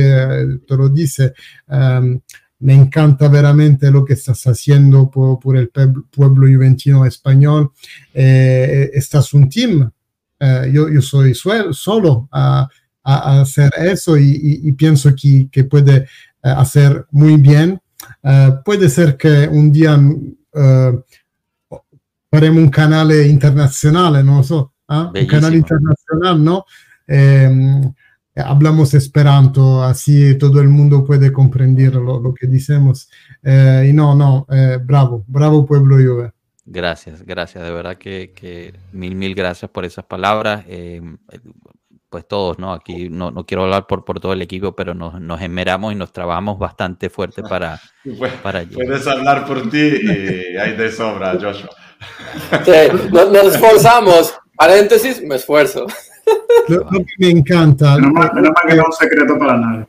te lo dice. Um, me encanta veramente lo que estás haciendo por, por el pueblo juventino español. Eh, estás un team. Eh, yo, yo soy solo. A, hacer eso y, pienso que, que, puede eh, hacer muy bien. Eh, puede ser que un día uh, faremo un canale internazionale, non lo so, un canal internacional, ¿no? Eh, hablamos esperanto, así todo el mundo puede comprender lo, lo que decimos. Eh, y no, no, eh, bravo, bravo pueblo Juve. Gracias, gracias, de verdad que, que, mil, mil gracias por esas palabras. Eh, pues todos, ¿no? Aquí no, no, quiero hablar por, por todo el equipo, pero nos, nos esmeramos y nos trabajamos bastante fuerte para, pues, para Puedes hablar por ti y hay de sobra, Joshua. Sí, nos, nos esforzamos. Paréntesis, me esfuerzo. Lo, lo, que me encanta. Menos mal, menos mal que no es un secreto para nadie.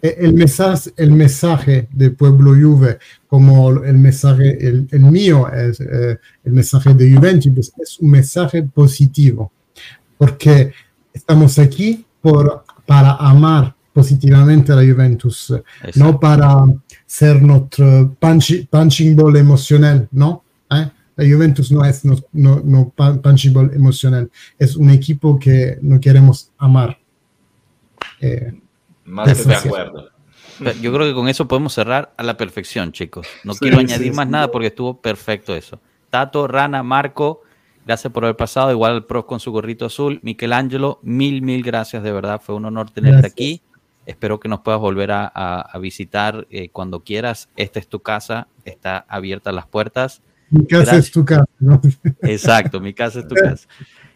El mensaje, el mensaje de Pueblo Juve, como el mensaje, el, el mío es eh, el mensaje de Juventus, es un mensaje positivo, porque estamos aquí por, para amar positivamente a la Juventus, Exacto. no para ser nuestro punch, punching ball emocional, ¿no? La Juventus no es no, no, no punching ball emocional, es un equipo que no queremos amar. Eh, Más que de acuerdo. Yo creo que con eso podemos cerrar a la perfección, chicos. No sí, quiero sí, añadir sí, más nada porque estuvo perfecto eso. Tato, Rana, Marco, gracias por haber pasado. Igual el Pro con su gorrito azul. Michelangelo, mil, mil gracias, de verdad. Fue un honor tenerte gracias. aquí. Espero que nos puedas volver a, a, a visitar eh, cuando quieras. Esta es tu casa, está abierta las puertas. Mi casa gracias. es tu casa, ¿no? Exacto, mi casa es tu casa.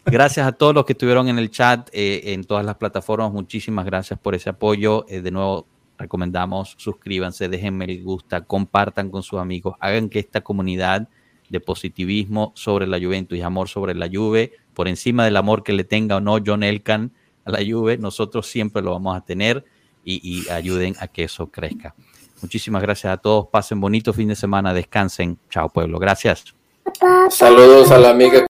Gracias a todos los que estuvieron en el chat, eh, en todas las plataformas. Muchísimas gracias por ese apoyo. Eh, de nuevo, recomendamos suscríbanse, déjenme el gusta, compartan con sus amigos, hagan que esta comunidad de positivismo sobre la Juventus y amor sobre la Juve, por encima del amor que le tenga o no John Elkan a la Juve, nosotros siempre lo vamos a tener y, y ayuden a que eso crezca. Muchísimas gracias a todos, pasen bonito fin de semana, descansen. Chao pueblo, gracias. Saludos a la amiga